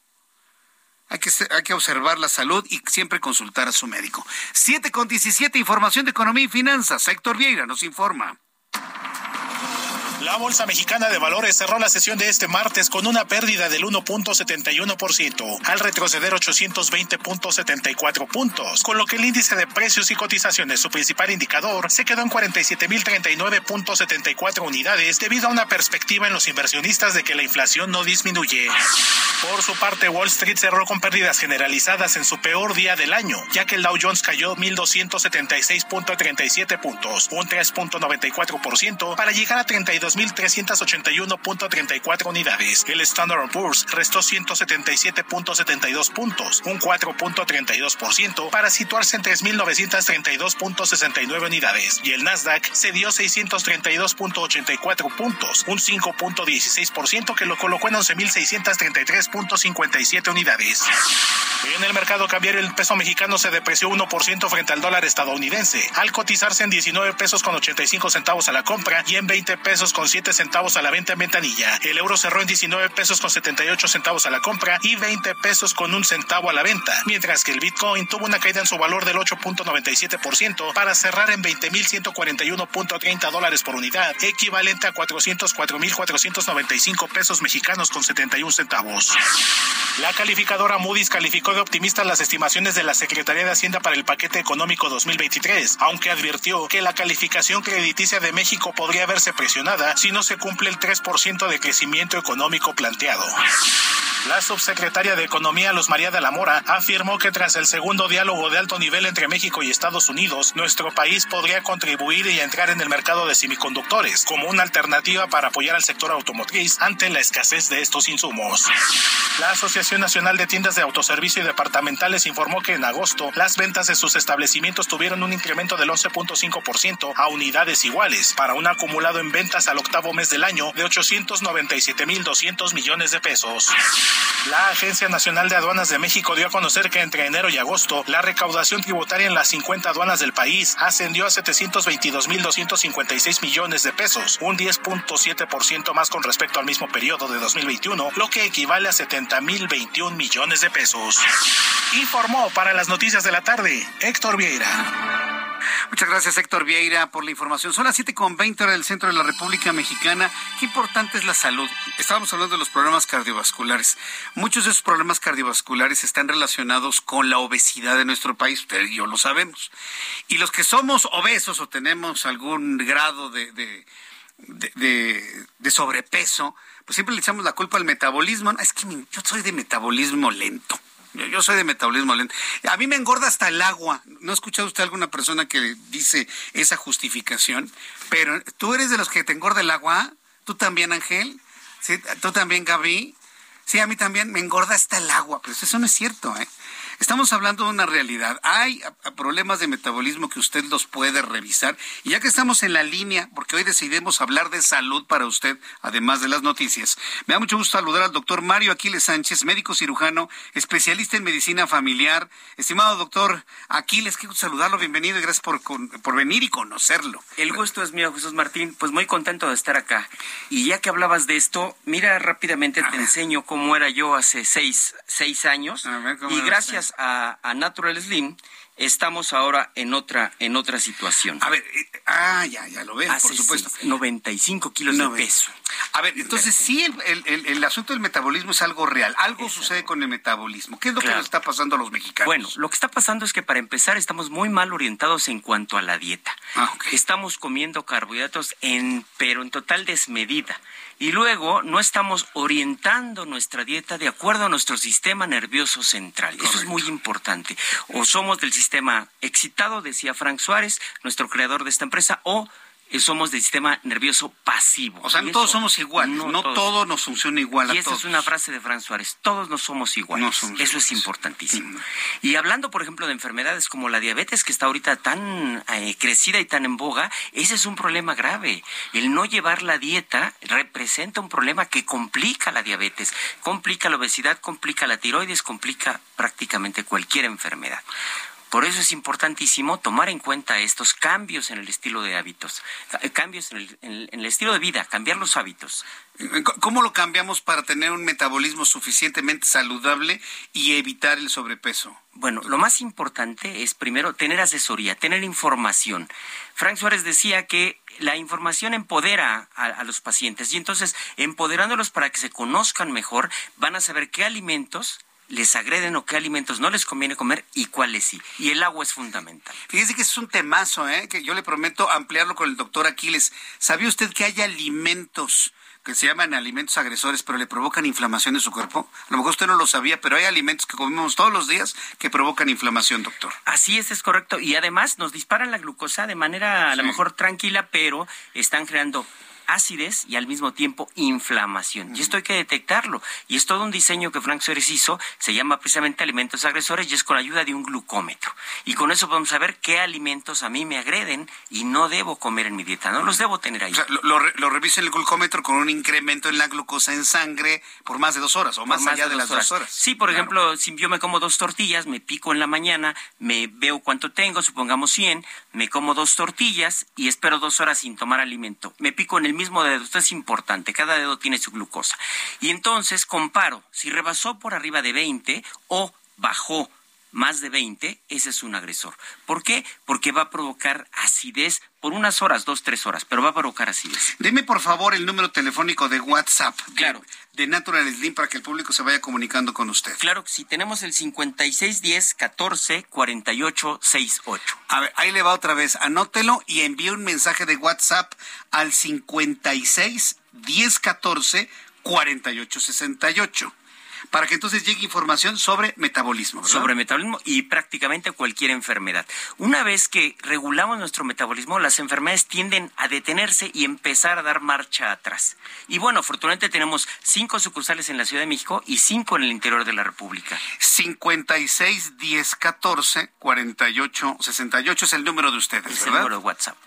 Speaker 1: Hay que, hay que observar la salud y siempre consultar a su médico. 7 con 17, información de economía y finanzas. Héctor Vieira nos informa.
Speaker 13: La Bolsa Mexicana de Valores cerró la sesión de este martes con una pérdida del 1.71% al retroceder 820.74 puntos, con lo que el índice de precios y cotizaciones, su principal indicador, se quedó en 47.039.74 unidades debido a una perspectiva en los inversionistas de que la inflación no disminuye. Por su parte, Wall Street cerró con pérdidas generalizadas en su peor día del año, ya que el Dow Jones cayó 1.276.37 puntos, un 3.94% para llegar a 32 2.381.34 unidades. El Standard Poor's restó 177.72 puntos, un 4.32% para situarse en 3.932.69 unidades. Y el Nasdaq cedió 632.84 puntos, un 5.16% que lo colocó en 11.633.57 unidades. En el mercado cambiario el peso mexicano se depreció 1% frente al dólar estadounidense, al cotizarse en 19 pesos con 85 centavos a la compra y en 20 pesos con 7 centavos a la venta en ventanilla. El euro cerró en 19 pesos con 78 centavos a la compra y 20 pesos con un centavo a la venta, mientras que el Bitcoin tuvo una caída en su valor del 8.97% para cerrar en 20.141.30 dólares por unidad, equivalente a 404.495 pesos mexicanos con 71 centavos. La calificadora Moody's calificó de optimista las estimaciones de la Secretaría de Hacienda para el paquete económico 2023, aunque advirtió que la calificación crediticia de México podría verse presionada si no se cumple el 3% de crecimiento económico planteado. La subsecretaria de Economía, Luz María de la Mora, afirmó que tras el segundo diálogo de alto nivel entre México y Estados Unidos, nuestro país podría contribuir y entrar en el mercado de semiconductores como una alternativa para apoyar al sector automotriz ante la escasez de estos insumos. La Asociación Nacional de Tiendas de Autoservicio y Departamentales informó que en agosto las ventas de sus establecimientos tuvieron un incremento del 11.5% a unidades iguales, para un acumulado en ventas al octavo mes del año de 897.200 millones de pesos. La Agencia Nacional de Aduanas de México dio a conocer que entre enero y agosto la recaudación tributaria en las 50 aduanas del país ascendió a 722.256 millones de pesos, un 10.7% más con respecto al mismo periodo de 2021, lo que equivale a 70.021 millones de pesos. Informó para las noticias de la tarde Héctor Vieira.
Speaker 1: Muchas gracias, Héctor Vieira, por la información. Son las 7.20 hora del centro de la República Mexicana. Qué importante es la salud. Estábamos hablando de los problemas cardiovasculares. Muchos de esos problemas cardiovasculares están relacionados con la obesidad de nuestro país. Usted y yo lo sabemos. Y los que somos obesos o tenemos algún grado de, de, de sobrepeso, pues siempre le echamos la culpa al metabolismo. Es que yo soy de metabolismo lento. Yo, soy de metabolismo lento. A mí me engorda hasta el agua. ¿No ha escuchado usted alguna persona que dice esa justificación? Pero tú eres de los que te engorda el agua. ¿Tú también, Ángel? ¿Sí? ¿Tú también, Gaby? Sí, a mí también me engorda hasta el agua. Pero eso no es cierto, ¿eh? Estamos hablando de una realidad. Hay problemas de metabolismo que usted los puede revisar. Y ya que estamos en la línea, porque hoy decidimos hablar de salud para usted, además de las noticias, me da mucho gusto saludar al doctor Mario Aquiles Sánchez, médico cirujano, especialista en medicina familiar. Estimado doctor Aquiles, qué gusto saludarlo, bienvenido y gracias por, por venir y conocerlo.
Speaker 14: El gusto es mío, Jesús Martín. Pues muy contento de estar acá. Y ya que hablabas de esto, mira rápidamente te enseño cómo era yo hace seis, seis años. y gracias a, Natural Slim, estamos ahora en otra en otra situación.
Speaker 1: A ver, eh, ah, ya, ya lo veo, por supuesto.
Speaker 14: 95 kilos de peso.
Speaker 1: A ver, entonces sí, el, el, el, asunto del metabolismo es algo real. Algo sucede con el metabolismo. ¿Qué es lo que nos está pasando a los mexicanos?
Speaker 14: Bueno, lo que está pasando es que para empezar estamos muy mal orientados en cuanto a la dieta. Ah, estamos comiendo carbohidratos en, pero en total desmedida Y luego no estamos orientando nuestra dieta de acuerdo a nuestro sistema nervioso central. Eso es muy importante. O somos del sistema excitado, decía Frank Suárez, nuestro creador de esta empresa, o somos del sistema nervioso pasivo.
Speaker 1: O sea, no todos somos iguales, no, todo nos funciona igual
Speaker 14: y esa es una frase de Fran Suárez, todos no somos iguales. Eso es importantísimo. Y hablando, por ejemplo, de enfermedades como la diabetes, que está ahorita tan eh, crecida y tan en boga, ese es un problema grave. El no llevar la dieta representa un problema que complica la diabetes, complica la obesidad, complica la tiroides, complica prácticamente cualquier enfermedad. Por eso es importantísimo tomar en cuenta estos cambios en el estilo de hábitos, eh, cambios en el, estilo de vida, cambiar los hábitos.
Speaker 1: ¿Cómo lo cambiamos para tener un metabolismo suficientemente saludable y evitar el sobrepeso?
Speaker 14: Bueno, lo más importante es primero tener asesoría, tener información. Frank Suárez decía que la información empodera a, los pacientes y entonces empoderándolos para que se conozcan mejor, van a saber qué alimentos les agreden o qué alimentos no les conviene comer y cuáles sí. Y el agua es fundamental.
Speaker 1: Fíjese que es un temazo, ¿eh? que yo le prometo ampliarlo con el doctor Aquiles. ¿Sabía usted que hay alimentos que se llaman alimentos agresores, pero le provocan inflamación en su cuerpo? A lo mejor usted no lo sabía, pero hay alimentos que comemos todos los días que provocan inflamación, doctor.
Speaker 14: Así es, es correcto. Y además nos disparan la glucosa de manera a lo mejor tranquila, pero están creando acidez y al mismo tiempo inflamación. Y esto hay que detectarlo. Y es todo un diseño que Frank Suárez hizo, se llama precisamente alimentos agresores y es con ayuda de un glucómetro. Y con eso podemos saber qué alimentos a mí me agreden y no debo comer en mi dieta, no los debo tener ahí.
Speaker 1: lo, lo, revisa el glucómetro con un incremento en la glucosa en sangre por más de dos horas o más, allá de, las dos horas.
Speaker 14: Sí, por ejemplo, si yo me como dos tortillas, me pico en la mañana, me veo cuánto tengo, supongamos 100, me como dos tortillas y espero dos horas sin tomar alimento. Me pico en el mismo dedo. Esto es importante. Cada dedo tiene su glucosa. Y entonces comparo si rebasó por arriba de 20 o bajó más de 20, ese es un agresor. ¿Por qué? Porque va a provocar acidez por unas horas, dos, tres horas, pero va a provocar acidez.
Speaker 1: Deme por favor el número telefónico de WhatsApp. Claro. De, Natural Slim para que el público se vaya comunicando con usted.
Speaker 14: Claro que sí, tenemos el 5610 14 48 68.
Speaker 1: A ver, ahí le va otra vez, anótelo y envíe un mensaje de WhatsApp al 56 10 14 48 68 para que entonces llegue información sobre metabolismo.
Speaker 14: Sobre metabolismo y prácticamente cualquier enfermedad. Una vez que regulamos nuestro metabolismo, las enfermedades tienden a detenerse y empezar a dar marcha atrás. Y bueno, afortunadamente tenemos cinco sucursales en la Ciudad de México y cinco en el interior de la República.
Speaker 1: 56 10 14 48 68 es el número de ustedes, es el
Speaker 14: número de WhatsApp.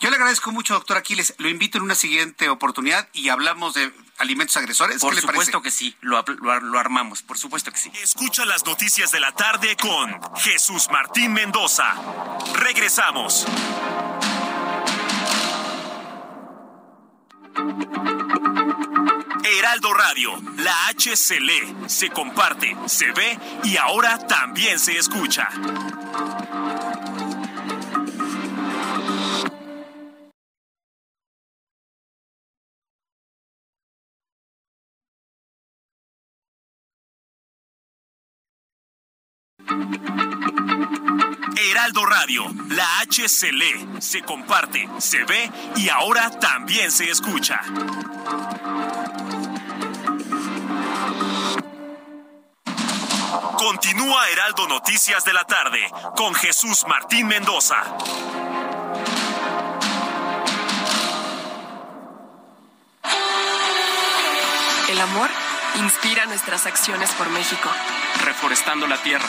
Speaker 1: Yo le agradezco mucho, doctor Aquiles. Lo invito en una siguiente oportunidad y hablamos de alimentos agresores?
Speaker 14: Por supuesto que sí, lo, armamos, por supuesto que sí.
Speaker 8: Escucha las noticias de la tarde con Jesús Martín Mendoza. Regresamos. Heraldo Radio, la H se lee, se comparte, se ve y ahora también se escucha. Heraldo Radio, la H se lee, se comparte, se ve y ahora también se escucha. Continúa Heraldo Noticias de la tarde con Jesús Martín Mendoza.
Speaker 4: El amor inspira nuestras acciones por México.
Speaker 5: Reforestando la tierra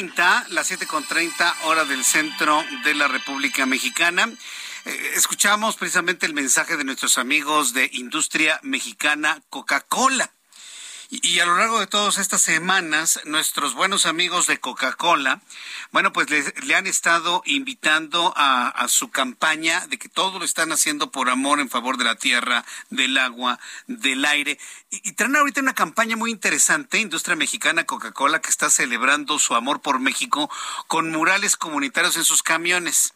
Speaker 1: Con 30, las 7 con 30 hora del centro de la República Mexicana. Eh, escuchamos precisamente el mensaje de nuestros amigos de Industria Mexicana Coca-Cola. Y, a lo largo de todas estas semanas, nuestros buenos amigos de Coca-Cola, bueno, pues le, han estado invitando a, su campaña de que todo lo están haciendo por amor en favor de la tierra, del agua, del aire. Y, y traen ahorita una campaña muy interesante, Industria Mexicana Coca-Cola, que está celebrando su amor por México con murales comunitarios en sus camiones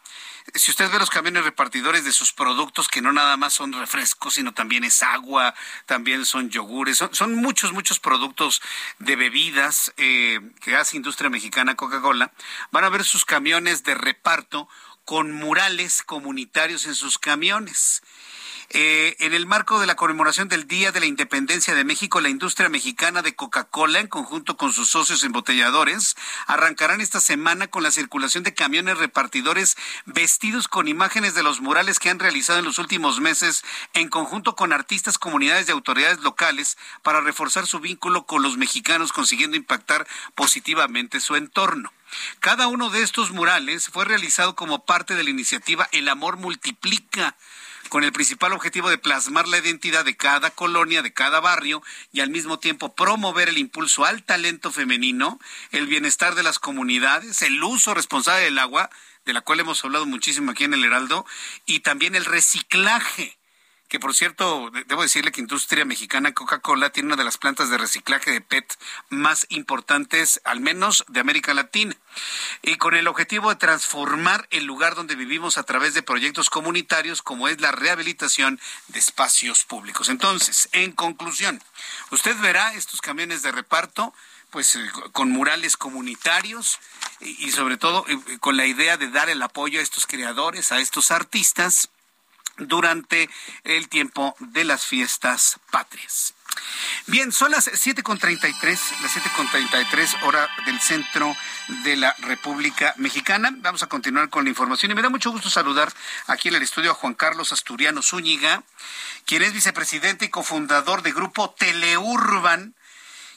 Speaker 1: si usted ve los camiones repartidores de sus productos, que no nada más son refrescos, sino también es agua, también son yogures, son, muchos, muchos productos de bebidas eh, que hace Industria Mexicana Coca-Cola, van a ver sus camiones de reparto con murales comunitarios en sus camiones. Eh, en el marco de la conmemoración del Día de la Independencia de México, la industria mexicana de Coca-Cola, en conjunto con sus socios embotelladores, arrancarán esta semana con la circulación de camiones repartidores vestidos con imágenes de los murales que han realizado en los últimos meses en conjunto con artistas, comunidades y autoridades locales para reforzar su vínculo con los mexicanos, consiguiendo impactar positivamente su entorno. Cada uno de estos murales fue realizado como parte de la iniciativa El Amor Multiplica, con el principal objetivo de plasmar la identidad de cada colonia, de cada barrio y al mismo tiempo promover el impulso al talento femenino, el bienestar de las comunidades, el uso responsable del agua, de la cual hemos hablado muchísimo aquí en el Heraldo, y también el reciclaje que por cierto, debo decirle que Industria Mexicana Coca-Cola tiene una de las plantas de reciclaje de PET más importantes, al menos de América Latina, y con el objetivo de transformar el lugar donde vivimos a través de proyectos comunitarios como es la rehabilitación de espacios públicos. Entonces, en conclusión, usted verá estos camiones de reparto pues eh, con murales comunitarios y, sobre todo eh, con la idea de dar el apoyo a estos creadores, a estos artistas durante el tiempo de las fiestas patrias. Bien, son las 7.33, las 7.33 hora del centro de la República Mexicana. Vamos a continuar con la información y me da mucho gusto saludar aquí en el estudio a Juan Carlos Asturiano Zúñiga, quien es vicepresidente y cofundador de Grupo Teleurban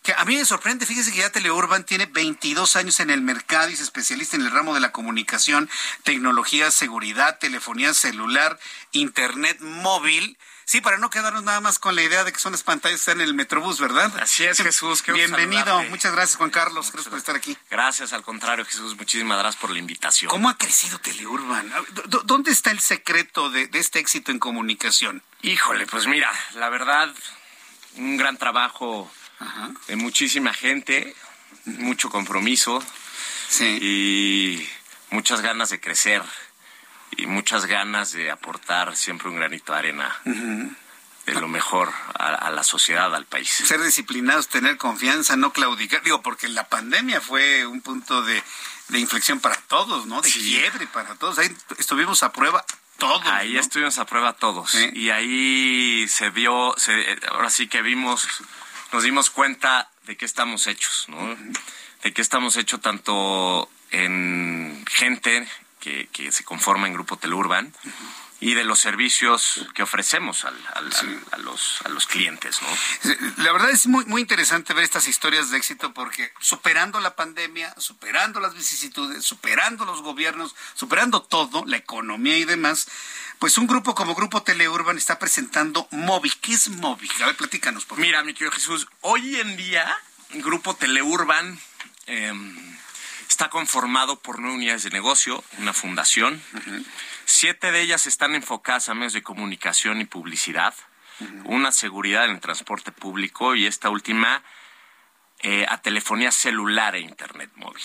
Speaker 1: que a mí me sorprende, fíjese que ya Teleurban tiene 22 años en el mercado y es especialista en el ramo de la comunicación, tecnología, seguridad, telefonía celular, internet móvil. Sí, para no quedarnos nada más con la idea de que son las pantallas que están en el Metrobús, ¿verdad?
Speaker 15: Así es, Jesús.
Speaker 1: Bienvenido. Muchas gracias, Juan Carlos. Gracias por estar aquí.
Speaker 15: Gracias, al contrario, Jesús. Muchísimas gracias por la invitación.
Speaker 1: ¿Cómo ha crecido Teleurban? ¿Dónde está el secreto de, de este éxito en comunicación?
Speaker 15: Híjole, pues mira, la verdad, un gran trabajo de muchísima gente, mucho compromiso y muchas ganas de crecer y muchas ganas de aportar siempre un granito de arena. de lo mejor a, la sociedad, al país.
Speaker 1: Ser disciplinados, tener confianza, no claudicar. Digo, porque la pandemia fue un punto de, inflexión para todos, ¿no? De quiebre para todos. Ahí estuvimos a prueba todos.
Speaker 15: Ahí estuvimos a prueba todos. Y ahí se dio, ahora sí que vimos nos dimos cuenta de qué estamos hechos, ¿no? De qué estamos hechos tanto en gente que, se conforma en Grupo Telurban y de los servicios que ofrecemos a, los, a los clientes. ¿no?
Speaker 1: La verdad es muy, muy interesante ver estas historias de éxito porque superando la pandemia, superando las vicisitudes, superando los gobiernos, superando todo, la economía y demás, pues un grupo como Grupo Teleurban está presentando Movi. ¿Qué es Movi? A ver, platícanos, por
Speaker 15: favor. Mira, mi querido Jesús, hoy en día Grupo Teleurban em, está conformado por nueve unidades de negocio, una fundación. Siete de ellas están enfocadas a medios de comunicación y publicidad, una seguridad en el transporte público y esta última eh, a telefonía celular e internet móvil.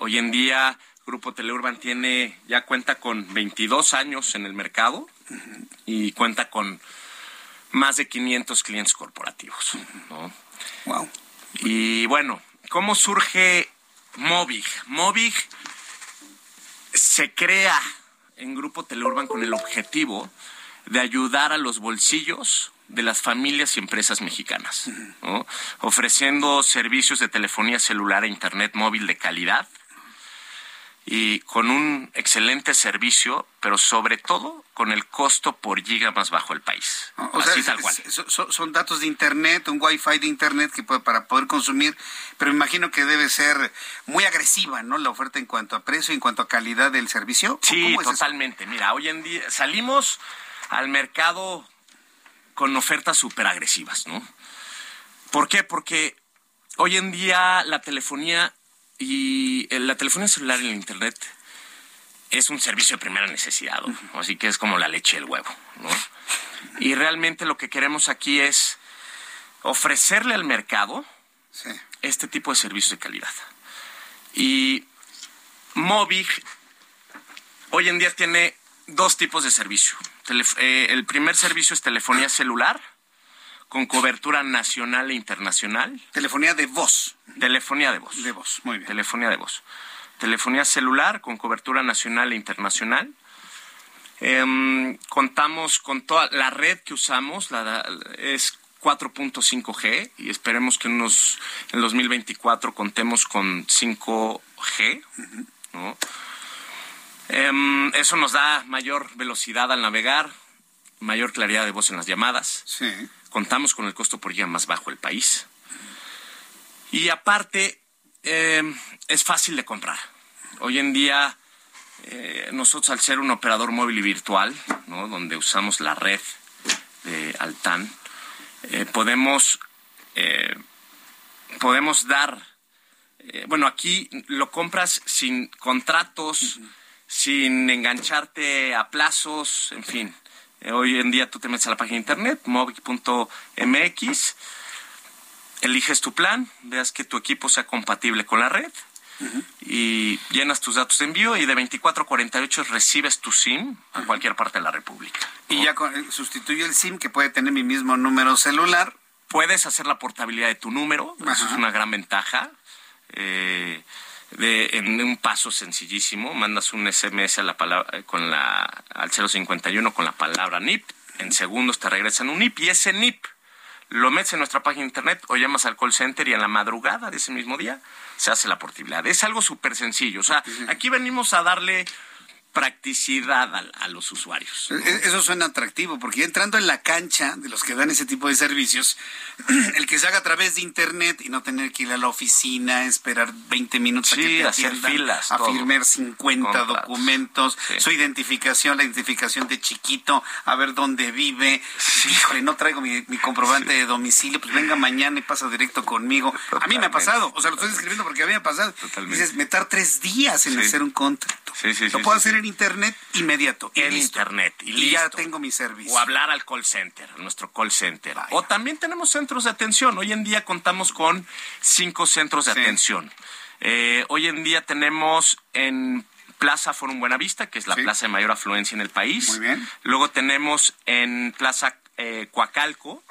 Speaker 15: Hoy en día Grupo Teleurban tiene, ya cuenta con 22 años en el mercado y cuenta con más de 500 clientes corporativos. Wow. Y bueno, ¿cómo surge Movig? Movig se crea en Grupo Teleurban con el objetivo de ayudar a los bolsillos de las familias y empresas mexicanas, ofreciendo servicios de telefonía celular e internet móvil de calidad y con un excelente servicio, pero sobre todo con el costo por giga más bajo del país.
Speaker 1: Así tal cual. Son, datos de internet, un wifi de internet que puede, para poder consumir, pero imagino que debe ser muy agresiva, ¿no? La oferta en cuanto a precio, en cuanto a calidad del servicio.
Speaker 15: Sí, totalmente. Mira, hoy en día salimos al mercado con ofertas súper agresivas, ¿no? ¿Por qué? Porque hoy en día la telefonía y la telefonía celular y el internet es un servicio de primera necesidad, así que es como la leche y el huevo, ¿no? Y realmente lo que queremos aquí es ofrecerle al mercado este tipo de servicios de calidad. Y Movic hoy en día tiene dos tipos de servicio. Eh, el primer servicio es telefonía celular con cobertura nacional e internacional.
Speaker 1: Telefonía de voz.
Speaker 15: Telefonía de voz.
Speaker 1: De voz, muy bien.
Speaker 15: Telefonía de voz. Telefonía celular con cobertura nacional e internacional. Em, contamos con toda la red que usamos, la, es 4.5G y esperemos que en, unos, en 2024 contemos con 5G. Em, eso nos da mayor velocidad al navegar, mayor claridad de voz en las llamadas. Contamos con el costo por día más bajo del país. Y aparte, em, es fácil de comprar. Hoy en día, eh, nosotros al ser un operador móvil y virtual, donde usamos la red de Altan, eh, podemos, eh, podemos dar, eh, bueno, aquí lo compras sin contratos, sin engancharte a plazos, en fin. Hoy en día tú te metes a la página de internet, movic.mx, eliges tu plan, veas que tu equipo sea compatible con la red y llenas tus datos de envío y de 24 a 48 recibes tu SIM a cualquier parte de la República.
Speaker 1: Y ya eh, sustituye el SIM que puede tener mi mismo número celular.
Speaker 15: Puedes hacer la portabilidad de tu número, eso es una gran ventaja. Eh, en un paso sencillísimo, mandas un SMS a la palabra, eh, con la, al 051 con la palabra NIP, en segundos te regresan un NIP y ese NIP lo metes en nuestra página de internet o llamas al call center y en la madrugada de ese mismo día se hace la portabilidad. Es algo súper sencillo. O sea, aquí venimos a darle practicidad a, los usuarios.
Speaker 1: E, e, eso suena atractivo, porque entrando en la cancha de los que dan ese tipo de servicios, el que se haga a través de internet y no tener que ir a la oficina, esperar 20 minutos
Speaker 15: a que te hacer filas,
Speaker 1: a firmar 50 documentos, su identificación, la identificación de chiquito, a ver dónde vive. Híjole, no traigo mi, comprobante de domicilio, pues venga mañana y pasa directo conmigo. A mí me ha pasado, o sea, lo estoy escribiendo porque a mí me ha pasado. Dices, meter tres días en hacer un contrato. lo puedo hacer en internet inmediato.
Speaker 15: En internet.
Speaker 1: Y, ya tengo mi servicio.
Speaker 15: O hablar al call center, nuestro call center. O también tenemos centros de atención. Hoy en día contamos con cinco centros de atención. Eh, hoy en día tenemos en Plaza Forum Buenavista, que es la plaza de mayor afluencia en el país.
Speaker 1: Muy bien.
Speaker 15: Luego tenemos en Plaza eh, Coacalco.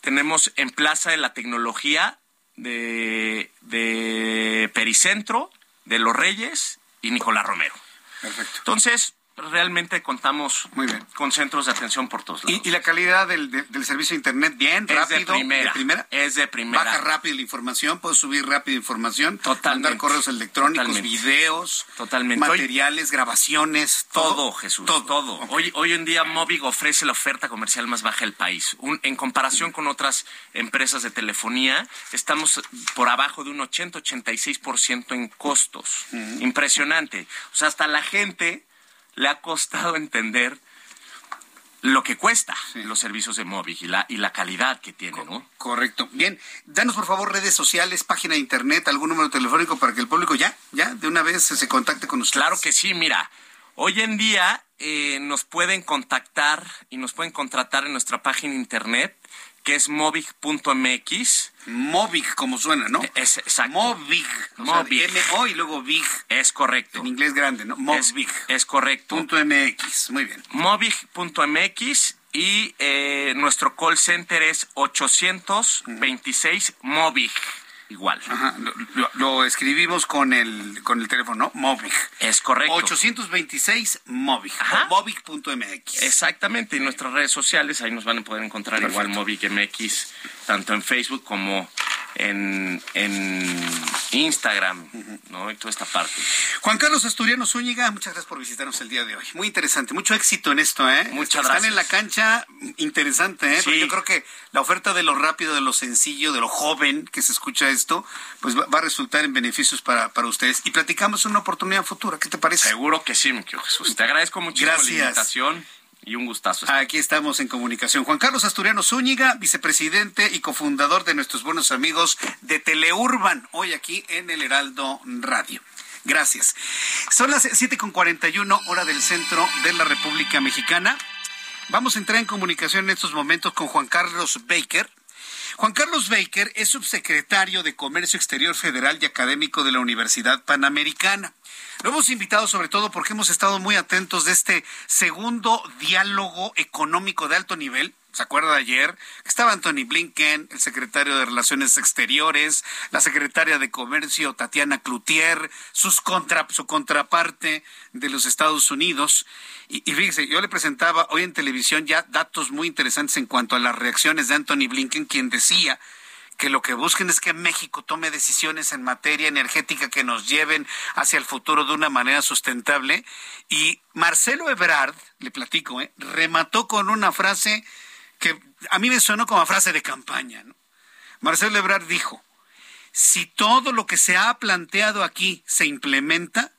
Speaker 15: Tenemos en Plaza de la Tecnología de, de Pericentro, de Los Reyes y Nicolás Romero.
Speaker 1: Perfecto.
Speaker 15: Entonces, realmente contamos Muy bien. con centros de atención por todos lados.
Speaker 1: ¿Y, la calidad del, servicio de Internet bien, rápido?
Speaker 15: De primera, Es de primera.
Speaker 1: Baja rápido la información, puedo subir rápido información.
Speaker 15: Totalmente.
Speaker 1: Mandar correos electrónicos, videos.
Speaker 15: Totalmente.
Speaker 1: Materiales, grabaciones.
Speaker 15: Todo, Jesús. Todo. Hoy, hoy en día Movig ofrece la oferta comercial más baja del país. en comparación con otras empresas de telefonía, estamos por abajo de un 80-86% en costos. Impresionante. O sea, hasta la gente le ha costado entender lo que cuesta los servicios de móvil y la, y la calidad que tiene, ¿no?
Speaker 1: Correcto. Bien, danos por favor redes sociales, página de internet, algún número telefónico para que el público ya, ya, de una vez se contacte con ustedes.
Speaker 15: Claro que sí, mira, hoy en día eh, nos pueden contactar y nos pueden contratar en nuestra página de internet que es movic.mx.
Speaker 1: Movic, como suena, ¿no?
Speaker 15: Es, exacto.
Speaker 1: Movic. M-O y luego Big.
Speaker 15: Es correcto.
Speaker 1: En inglés grande, ¿no? Movic.
Speaker 15: Es, correcto.
Speaker 1: Punto MX, muy bien.
Speaker 15: Movic.mx y eh, nuestro call center es 826 Movic igual.
Speaker 1: Lo, escribimos con el, con el teléfono, Movic.
Speaker 15: Es correcto.
Speaker 1: 826 Movic. Movic.mx.
Speaker 15: Exactamente. Y nuestras redes sociales, ahí nos van a poder encontrar igual Movic MX, tanto en Facebook como en, en Instagram, ¿no? Y toda esta parte.
Speaker 1: Juan Carlos Asturiano Zúñiga, muchas gracias por visitarnos el día de hoy. Muy interesante, mucho éxito en esto, ¿eh?
Speaker 15: Muchas gracias.
Speaker 1: Están en la cancha, interesante, ¿eh? yo creo que la oferta de lo rápido, de lo sencillo, de lo joven que se escucha esto, pues va, a resultar en beneficios para, para ustedes. Y platicamos una oportunidad futura, ¿qué te parece?
Speaker 15: Seguro que sí, mi Jesús. Te agradezco muchísimo la invitación y un gustazo.
Speaker 1: Aquí estamos en comunicación. Juan Carlos Asturiano Zúñiga, vicepresidente y cofundador de nuestros buenos amigos de Teleurban, hoy aquí en el Heraldo Radio. Gracias. Son las 7.41 hora del centro de la República Mexicana. Vamos a entrar en comunicación en estos momentos con Juan Carlos Baker. Juan Carlos Baker es subsecretario de Comercio Exterior Federal y académico de la Universidad Panamericana. Lo hemos invitado sobre todo porque hemos estado muy atentos de este segundo diálogo económico de alto nivel ¿Se acuerda de ayer? Estaba Anthony Blinken, el secretario de Relaciones Exteriores, la secretaria de Comercio Tatiana Cloutier, sus contra, su contraparte de los Estados Unidos. Y, y, fíjese, yo le presentaba hoy en televisión ya datos muy interesantes en cuanto a las reacciones de Anthony Blinken, quien decía que lo que busquen es que México tome decisiones en materia energética que nos lleven hacia el futuro de una manera sustentable. Y Marcelo Ebrard, le platico, ¿eh? remató con una frase que a mí me sonó como frase de campaña. Marcelo Ebrard dijo, si todo lo que se ha planteado aquí se implementa,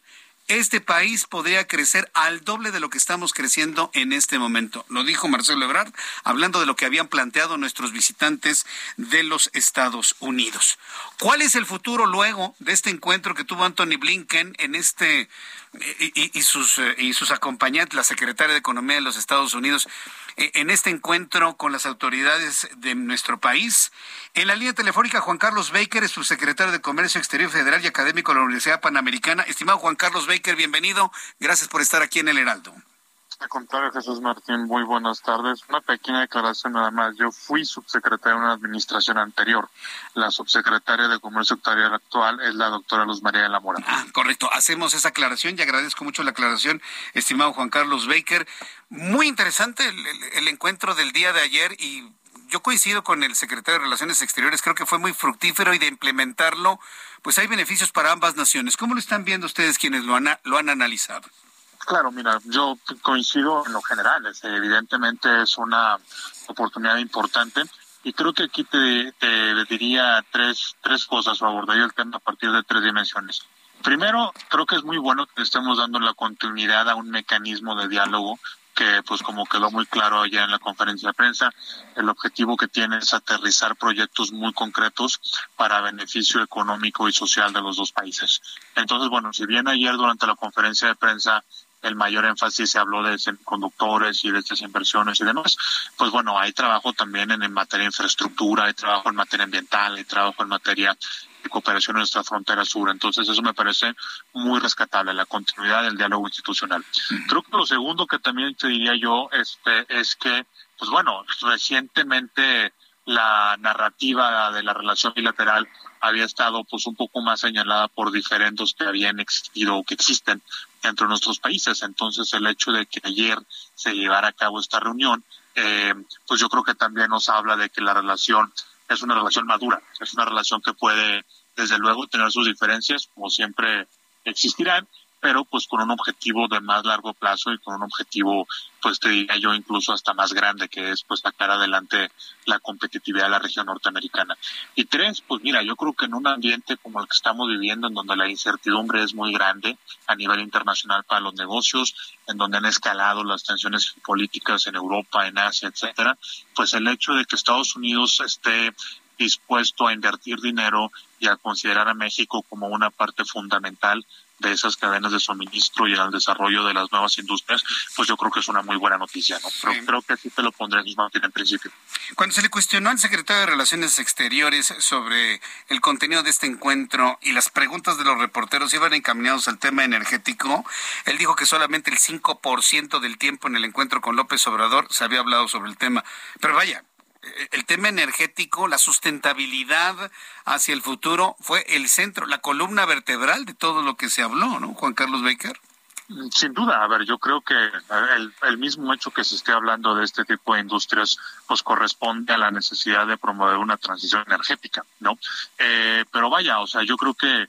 Speaker 1: este país podría crecer al doble de lo que estamos creciendo en este momento. Lo dijo Marcelo Ebrard, hablando de lo que habían planteado nuestros visitantes de los Estados Unidos. ¿Cuál es el futuro luego de este encuentro que tuvo Anthony Blinken en este y, sus, eh, y sus acompañantes, la secretaria de Economía de los Estados Unidos, eh, en este encuentro con las autoridades de nuestro país. En la línea telefónica, Juan Carlos Baker, es subsecretario de Comercio Exterior Federal y académico de la Universidad Panamericana. Estimado Juan Carlos Baker, bienvenido. Gracias por estar aquí en el Heraldo.
Speaker 16: Al contrario, Jesús Martín, muy buenas tardes. Una pequeña declaración nada más. Yo fui subsecretario en una administración anterior. La subsecretaria de Comercio Exterior actual es la doctora Luz María de la Mora.
Speaker 1: Ah, correcto. Hacemos esa aclaración y agradezco mucho la aclaración, estimado Juan Carlos Baker. Muy interesante el, el encuentro del día de ayer y yo coincido con el secretario de Relaciones Exteriores, creo que fue muy fructífero y de implementarlo, pues hay beneficios para ambas naciones. ¿Cómo lo están viendo ustedes quienes lo han, lo han analizado?
Speaker 16: Claro, mira, yo coincido en lo general. evidentemente es una oportunidad importante y creo que aquí te, diría tres, tres cosas o abordaría el tema a partir de tres dimensiones. Primero, creo que es muy bueno que estemos dando la continuidad a un mecanismo de diálogo que pues como quedó muy claro allá en la conferencia de prensa, el objetivo que tiene es aterrizar proyectos muy concretos para beneficio económico y social de los dos países. Entonces, bueno, si bien ayer durante la conferencia de prensa el mayor énfasis se habló de semiconductores y de estas inversiones y demás, pues bueno, hay trabajo también en, materia de infraestructura, hay trabajo en materia ambiental, hay trabajo en materia de cooperación en nuestra frontera sur. Entonces, eso me parece muy rescatable, la continuidad del diálogo institucional. Creo que lo segundo que también te diría yo este, es que, pues bueno, recientemente la narrativa de la relación bilateral había estado pues un poco más señalada por diferentes que habían existido o que existen entre nuestros países. Entonces el hecho de que ayer se llevara a cabo esta reunión, eh, pues yo creo que también nos habla de que la relación es una relación madura, es una relación que puede desde luego tener sus diferencias, como siempre existirán, pero pues con un objetivo de más largo plazo y con un objetivo, pues te diría yo, incluso hasta más grande, que es pues sacar adelante la competitividad de la región norteamericana. Y tres, pues mira, yo creo que en un ambiente como el que estamos viviendo, en donde la incertidumbre es muy grande a nivel internacional para los negocios, en donde han escalado las tensiones políticas en Europa, en Asia, etcétera, pues el hecho de que Estados Unidos esté dispuesto a invertir dinero y a considerar a México como una parte fundamental de esas cadenas de suministro y al desarrollo de las nuevas industrias, pues yo creo que es una muy buena noticia, ¿no? Pero creo que así te lo pondré en principio.
Speaker 1: Cuando se le cuestionó al secretario de Relaciones Exteriores sobre el contenido de este encuentro y las preguntas de los reporteros iban encaminados al tema energético, él dijo que solamente el 5% del tiempo en el encuentro con López Obrador se había hablado sobre el tema. Pero vaya, el tema energético, la sustentabilidad hacia el futuro fue el centro, la columna vertebral de todo lo que se habló, ¿no? Juan Carlos Baker.
Speaker 16: Sin duda, a ver, yo creo que el, mismo hecho que se esté hablando de este tipo de industrias, pues corresponde a la necesidad de promover una transición energética, ¿no? Eh, pero vaya, o sea, yo creo que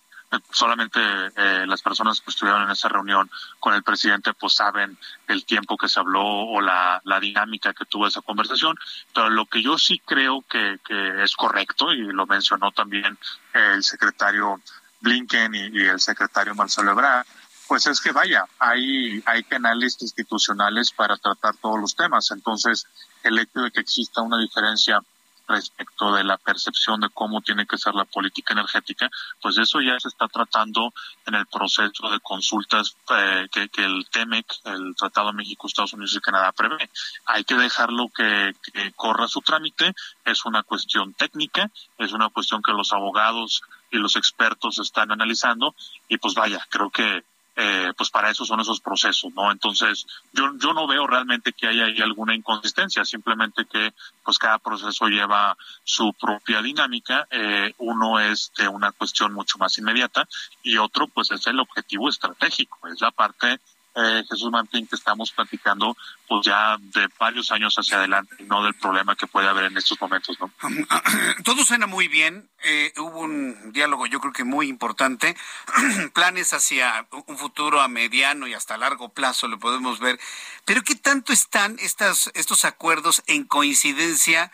Speaker 16: solamente eh, las personas que estuvieron en esa reunión con el presidente pues saben el tiempo que se habló o la, dinámica que tuvo esa conversación, pero lo que yo sí creo que, es correcto y lo mencionó también el secretario Blinken y, el secretario Marcelo Ebrard, Pues es que vaya, hay, hay canales institucionales para tratar todos los temas. Entonces, el hecho de que exista una diferencia respecto de la percepción de cómo tiene que ser la política energética, pues eso ya se está tratando en el proceso de consultas eh, que, el TEMEC, el Tratado México, Estados Unidos y Canadá prevé. Hay que dejarlo que corra su trámite, es una cuestión técnica, es una cuestión que los abogados y los expertos están analizando y pues vaya, creo que eh, pues para eso son esos procesos, ¿no? Entonces, yo, yo no veo realmente que haya ahí alguna inconsistencia, simplemente que pues cada proceso lleva su propia dinámica, eh, uno es de una cuestión mucho más inmediata y otro pues es el objetivo estratégico, es la parte eh, Jesús Martín, que estamos platicando pues ya de varios años hacia adelante, no del problema que puede haber en estos momentos. ¿no?
Speaker 1: Todo suena muy bien, eh, hubo un diálogo yo creo que muy importante, planes hacia un futuro a mediano y hasta largo plazo lo podemos ver, pero ¿qué tanto están estas, estos acuerdos en coincidencia?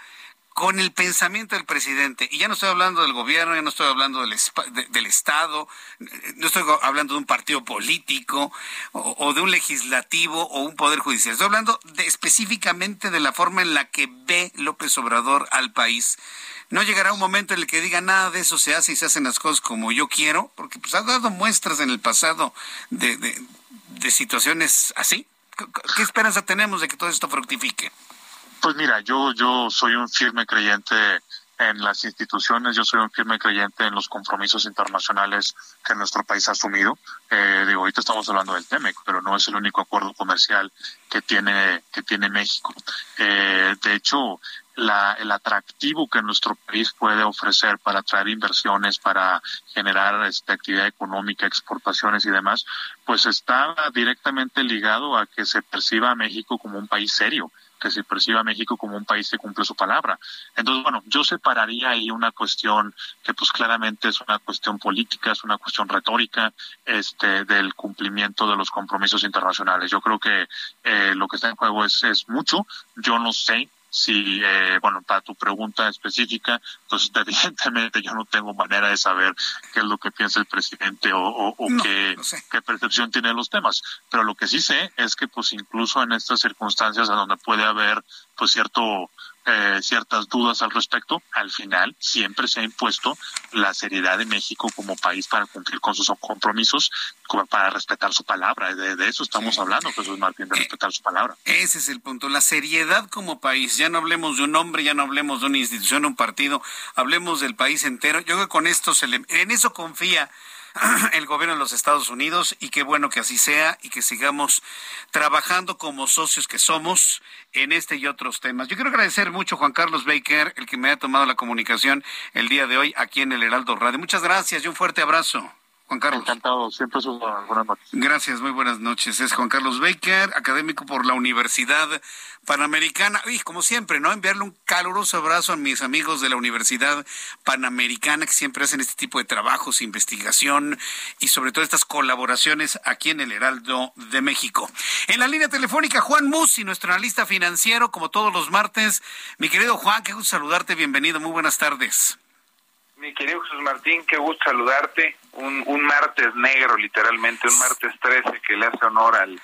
Speaker 1: Con el pensamiento del presidente. Y ya no estoy hablando del gobierno, ya no estoy hablando del, del Estado, no estoy hablando de un partido político o, de un legislativo o un poder judicial. Estoy hablando de, específicamente de la forma en la que ve López Obrador al país. No llegará un momento en el que diga nada de eso se hace y se hacen las cosas como yo quiero, porque pues ha dado muestras en el pasado de, de, de situaciones así. ¿Qué esperanza tenemos de que todo esto fructifique?
Speaker 16: Pues mira, yo, yo soy un firme creyente en las instituciones, yo soy un firme creyente en los compromisos internacionales que nuestro país ha asumido. Eh, digo, ahorita estamos hablando del TEMEC, pero no es el único acuerdo comercial que tiene, que tiene México. Eh, de hecho, la, el atractivo que nuestro país puede ofrecer para atraer inversiones, para generar este, actividad económica, exportaciones y demás, pues está directamente ligado a que se perciba a México como un país serio, que se perciba a México como un país que cumple su palabra. Entonces, bueno, yo separaría ahí una cuestión que pues claramente es una cuestión política, es una cuestión retórica, este, del cumplimiento de los compromisos internacionales. Yo creo que eh, lo que está en juego es, es mucho. Yo no sé si, eh, bueno, para tu pregunta específica, pues evidentemente yo no tengo manera de saber qué es lo que piensa el presidente o, qué, qué, percepción tiene de los temas. Pero lo que sí sé es que, pues incluso en estas circunstancias en donde puede haber, pues cierto eh, ciertas dudas al respecto, al final siempre se ha impuesto la seriedad de México como país para cumplir con sus compromisos, para respetar su palabra. De, eso estamos hablando, Jesús Martín, de eh, respetar su palabra.
Speaker 1: Ese es el punto, la seriedad como país. Ya no hablemos de un hombre, ya no hablemos de una institución, un partido, hablemos del país entero. Yo creo que con esto se le, en eso confía el gobierno de los Estados Unidos y qué bueno que así sea y que sigamos trabajando como socios que somos en este y otros temas. Yo quiero agradecer mucho a Juan Carlos Baker, el que me ha tomado la comunicación el día de hoy aquí en el Heraldo Radio. Muchas gracias y un fuerte abrazo. Juan Carlos.
Speaker 16: Encantado, siempre son buenas noches.
Speaker 1: Gracias, muy buenas noches. Es Juan Carlos Baker, académico por la Universidad Panamericana. Y como siempre, ¿no? Enviarle un caluroso abrazo a mis amigos de la Universidad Panamericana que siempre hacen este tipo de trabajos, investigación y sobre todo estas colaboraciones aquí en el Heraldo de México. En la línea telefónica, Juan Musi, nuestro analista financiero, como todos los martes. Mi querido Juan, qué gusto saludarte, bienvenido, muy buenas tardes.
Speaker 17: Mi querido Jesús Martín, qué gusto saludarte. Un, un martes negro, literalmente, un martes 13 que le hace honor al,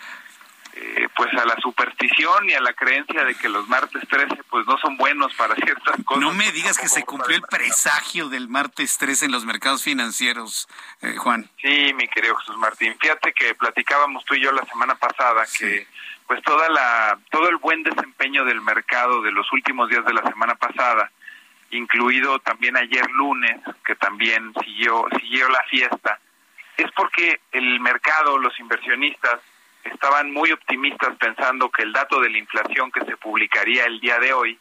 Speaker 17: eh, pues a la superstición y a la creencia de que los martes 13 pues no son buenos para ciertas cosas.
Speaker 1: No me digas que se cumplió el presagio del martes 13 en los mercados financieros, eh, Juan.
Speaker 17: Sí, mi querido Jesús Martín. Fíjate que platicábamos tú y yo la semana pasada que pues toda la todo el buen desempeño del mercado de los últimos días de la semana pasada incluido también ayer lunes, que también siguió, siguió la fiesta, es porque el mercado, los inversionistas, estaban muy optimistas pensando que el dato de la inflación que se publicaría el día de hoy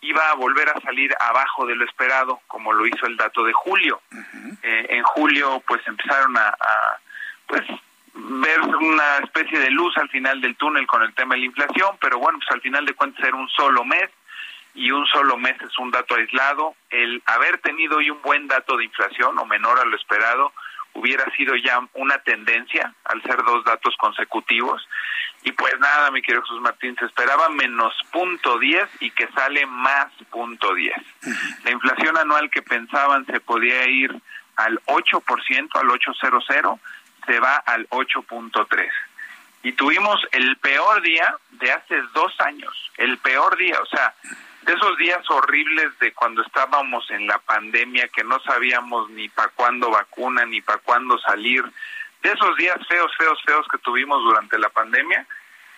Speaker 17: iba a volver a salir abajo de lo esperado, como lo hizo el dato de julio. Eh, en julio, pues empezaron a, a, pues ver una especie de luz al final del túnel con el tema de la inflación, pero bueno, pues al final de cuentas era un solo mes y un solo mes es un dato aislado. El haber tenido hoy un buen dato de inflación o menor a lo esperado hubiera sido ya una tendencia al ser dos datos consecutivos. Y pues nada, mi querido Jesús Martín, se esperaba menos punto 10 y que sale más punto 10. La inflación anual que pensaban se podía ir al 8%, al 800, se va al 8.3. Y tuvimos el peor día de hace dos años, el peor día, o sea, de esos días horribles de cuando estábamos en la pandemia, que no sabíamos ni para cuándo vacuna, ni para cuándo salir, de esos días feos, feos, feos que tuvimos durante la pandemia,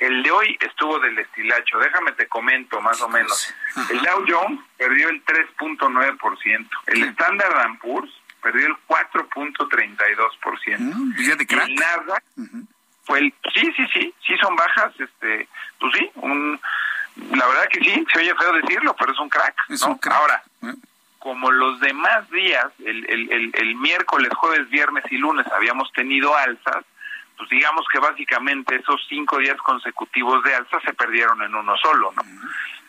Speaker 17: el de hoy estuvo del estilacho. Déjame te comento más o menos. El Dow Jones perdió el 3.9%. El Standard Poor's perdió el 4.32%. Mm, el Nasdaq fue el... Sí, sí, sí, sí son bajas. este Pues sí, un, la verdad que sí, se oye feo decirlo, pero es un crack. Ahora, eh. como los demás días, el, el, el, el miércoles, jueves, viernes y lunes habíamos tenido alzas, pues digamos que básicamente esos cinco días consecutivos de alza se perdieron en uno solo, ¿no?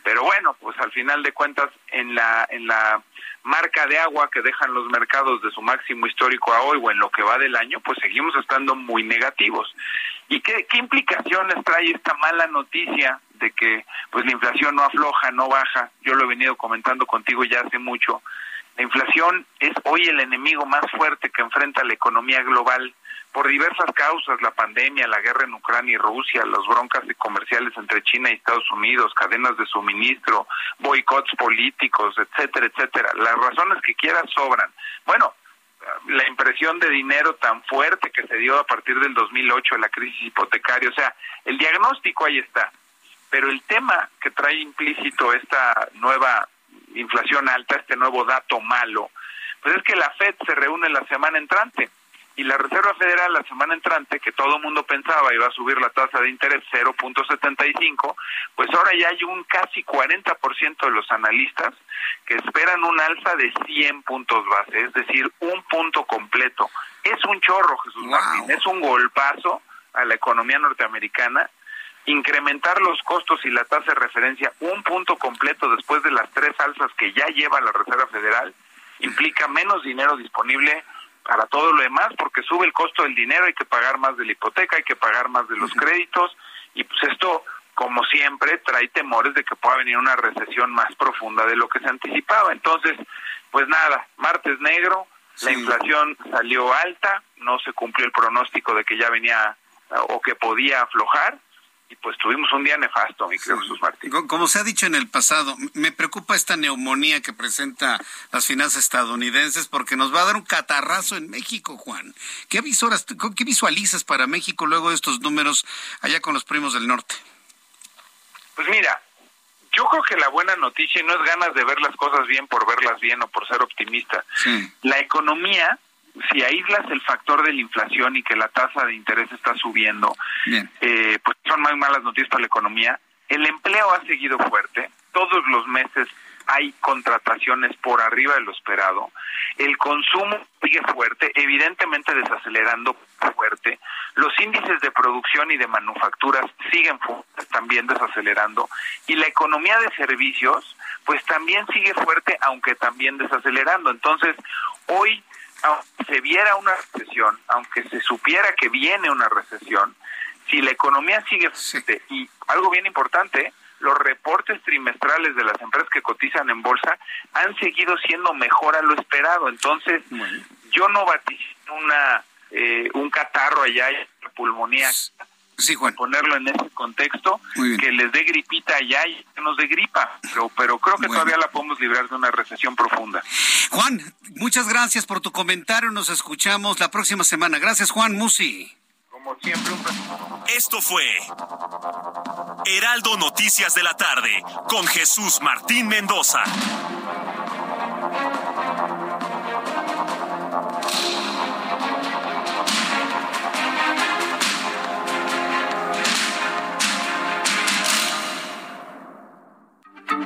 Speaker 17: Pero bueno, pues al final de cuentas en la en la marca de agua que dejan los mercados de su máximo histórico a hoy o en lo que va del año, pues seguimos estando muy negativos. ¿Y qué, qué implicaciones trae esta mala noticia de que pues la inflación no afloja, no baja? Yo lo he venido comentando contigo ya hace mucho. La inflación es hoy el enemigo más fuerte que enfrenta la economía global por diversas causas, la pandemia, la guerra en Ucrania y Rusia, los broncas comerciales entre China y Estados Unidos, cadenas de suministro, boicots políticos, etcétera, etcétera. Las razones que quieras sobran. Bueno, la impresión de dinero tan fuerte que se dio a partir del 2008, la crisis hipotecaria, o sea, el diagnóstico ahí está. Pero el tema que trae implícito esta nueva inflación alta, este nuevo dato malo, pues es que la Fed se reúne la semana entrante y la Reserva Federal la semana entrante, que todo el mundo pensaba iba a subir la tasa de interés 0.75, pues ahora ya hay un casi 40% de los analistas que esperan un alza de 100 puntos base, es decir, un punto completo. Es un chorro, Jesús Martín, es un golpazo a la economía norteamericana. Incrementar los costos y la tasa de referencia un punto completo después de las tres alzas que ya lleva la Reserva Federal implica menos dinero disponible para todo lo demás, porque sube el costo del dinero, hay que pagar más de la hipoteca, hay que pagar más de los créditos, y pues esto, como siempre, trae temores de que pueda venir una recesión más profunda de lo que se anticipaba. Entonces, pues nada, martes negro, la inflación salió alta, no se cumplió el pronóstico de que ya venía o que podía aflojar, y pues tuvimos un día nefasto, mi querido Jesús Martín.
Speaker 1: Como se ha dicho en el pasado, me preocupa esta neumonía que presenta las finanzas estadounidenses porque nos va a dar un catarrazo en México, Juan. ¿Qué, visoras, qué visualizas para México luego de estos números allá con los primos del norte?
Speaker 17: Pues mira, yo creo que la buena noticia no es ganas de ver las cosas bien por verlas bien o por ser optimista. La economía si aíslas el factor de la inflación y que la tasa de interés está subiendo, eh, pues son muy malas noticias para la economía. El empleo ha seguido fuerte, todos los meses hay contrataciones por arriba de lo esperado, el consumo sigue fuerte, evidentemente desacelerando fuerte, los índices de producción y de manufacturas siguen también desacelerando, y la economía de servicios pues también sigue fuerte, aunque también desacelerando. Entonces, hoy aunque se viera una recesión, aunque se supiera que viene una recesión, si la economía sigue fuerte y algo bien importante, los reportes trimestrales de las empresas que cotizan en bolsa han seguido siendo mejor a lo esperado. Entonces, yo no vaticino una eh, un catarro allá, una pulmonía
Speaker 1: Sí, Juan.
Speaker 17: Ponerlo en ese contexto, que les dé gripita allá y que nos dé gripa, pero, pero creo que todavía la podemos librar de una recesión profunda.
Speaker 1: Juan, muchas gracias por tu comentario, nos escuchamos la próxima semana. Gracias, Juan Musi.
Speaker 17: Como siempre, un...
Speaker 8: Esto fue Heraldo Noticias de la tarde con Jesús Martín Mendoza.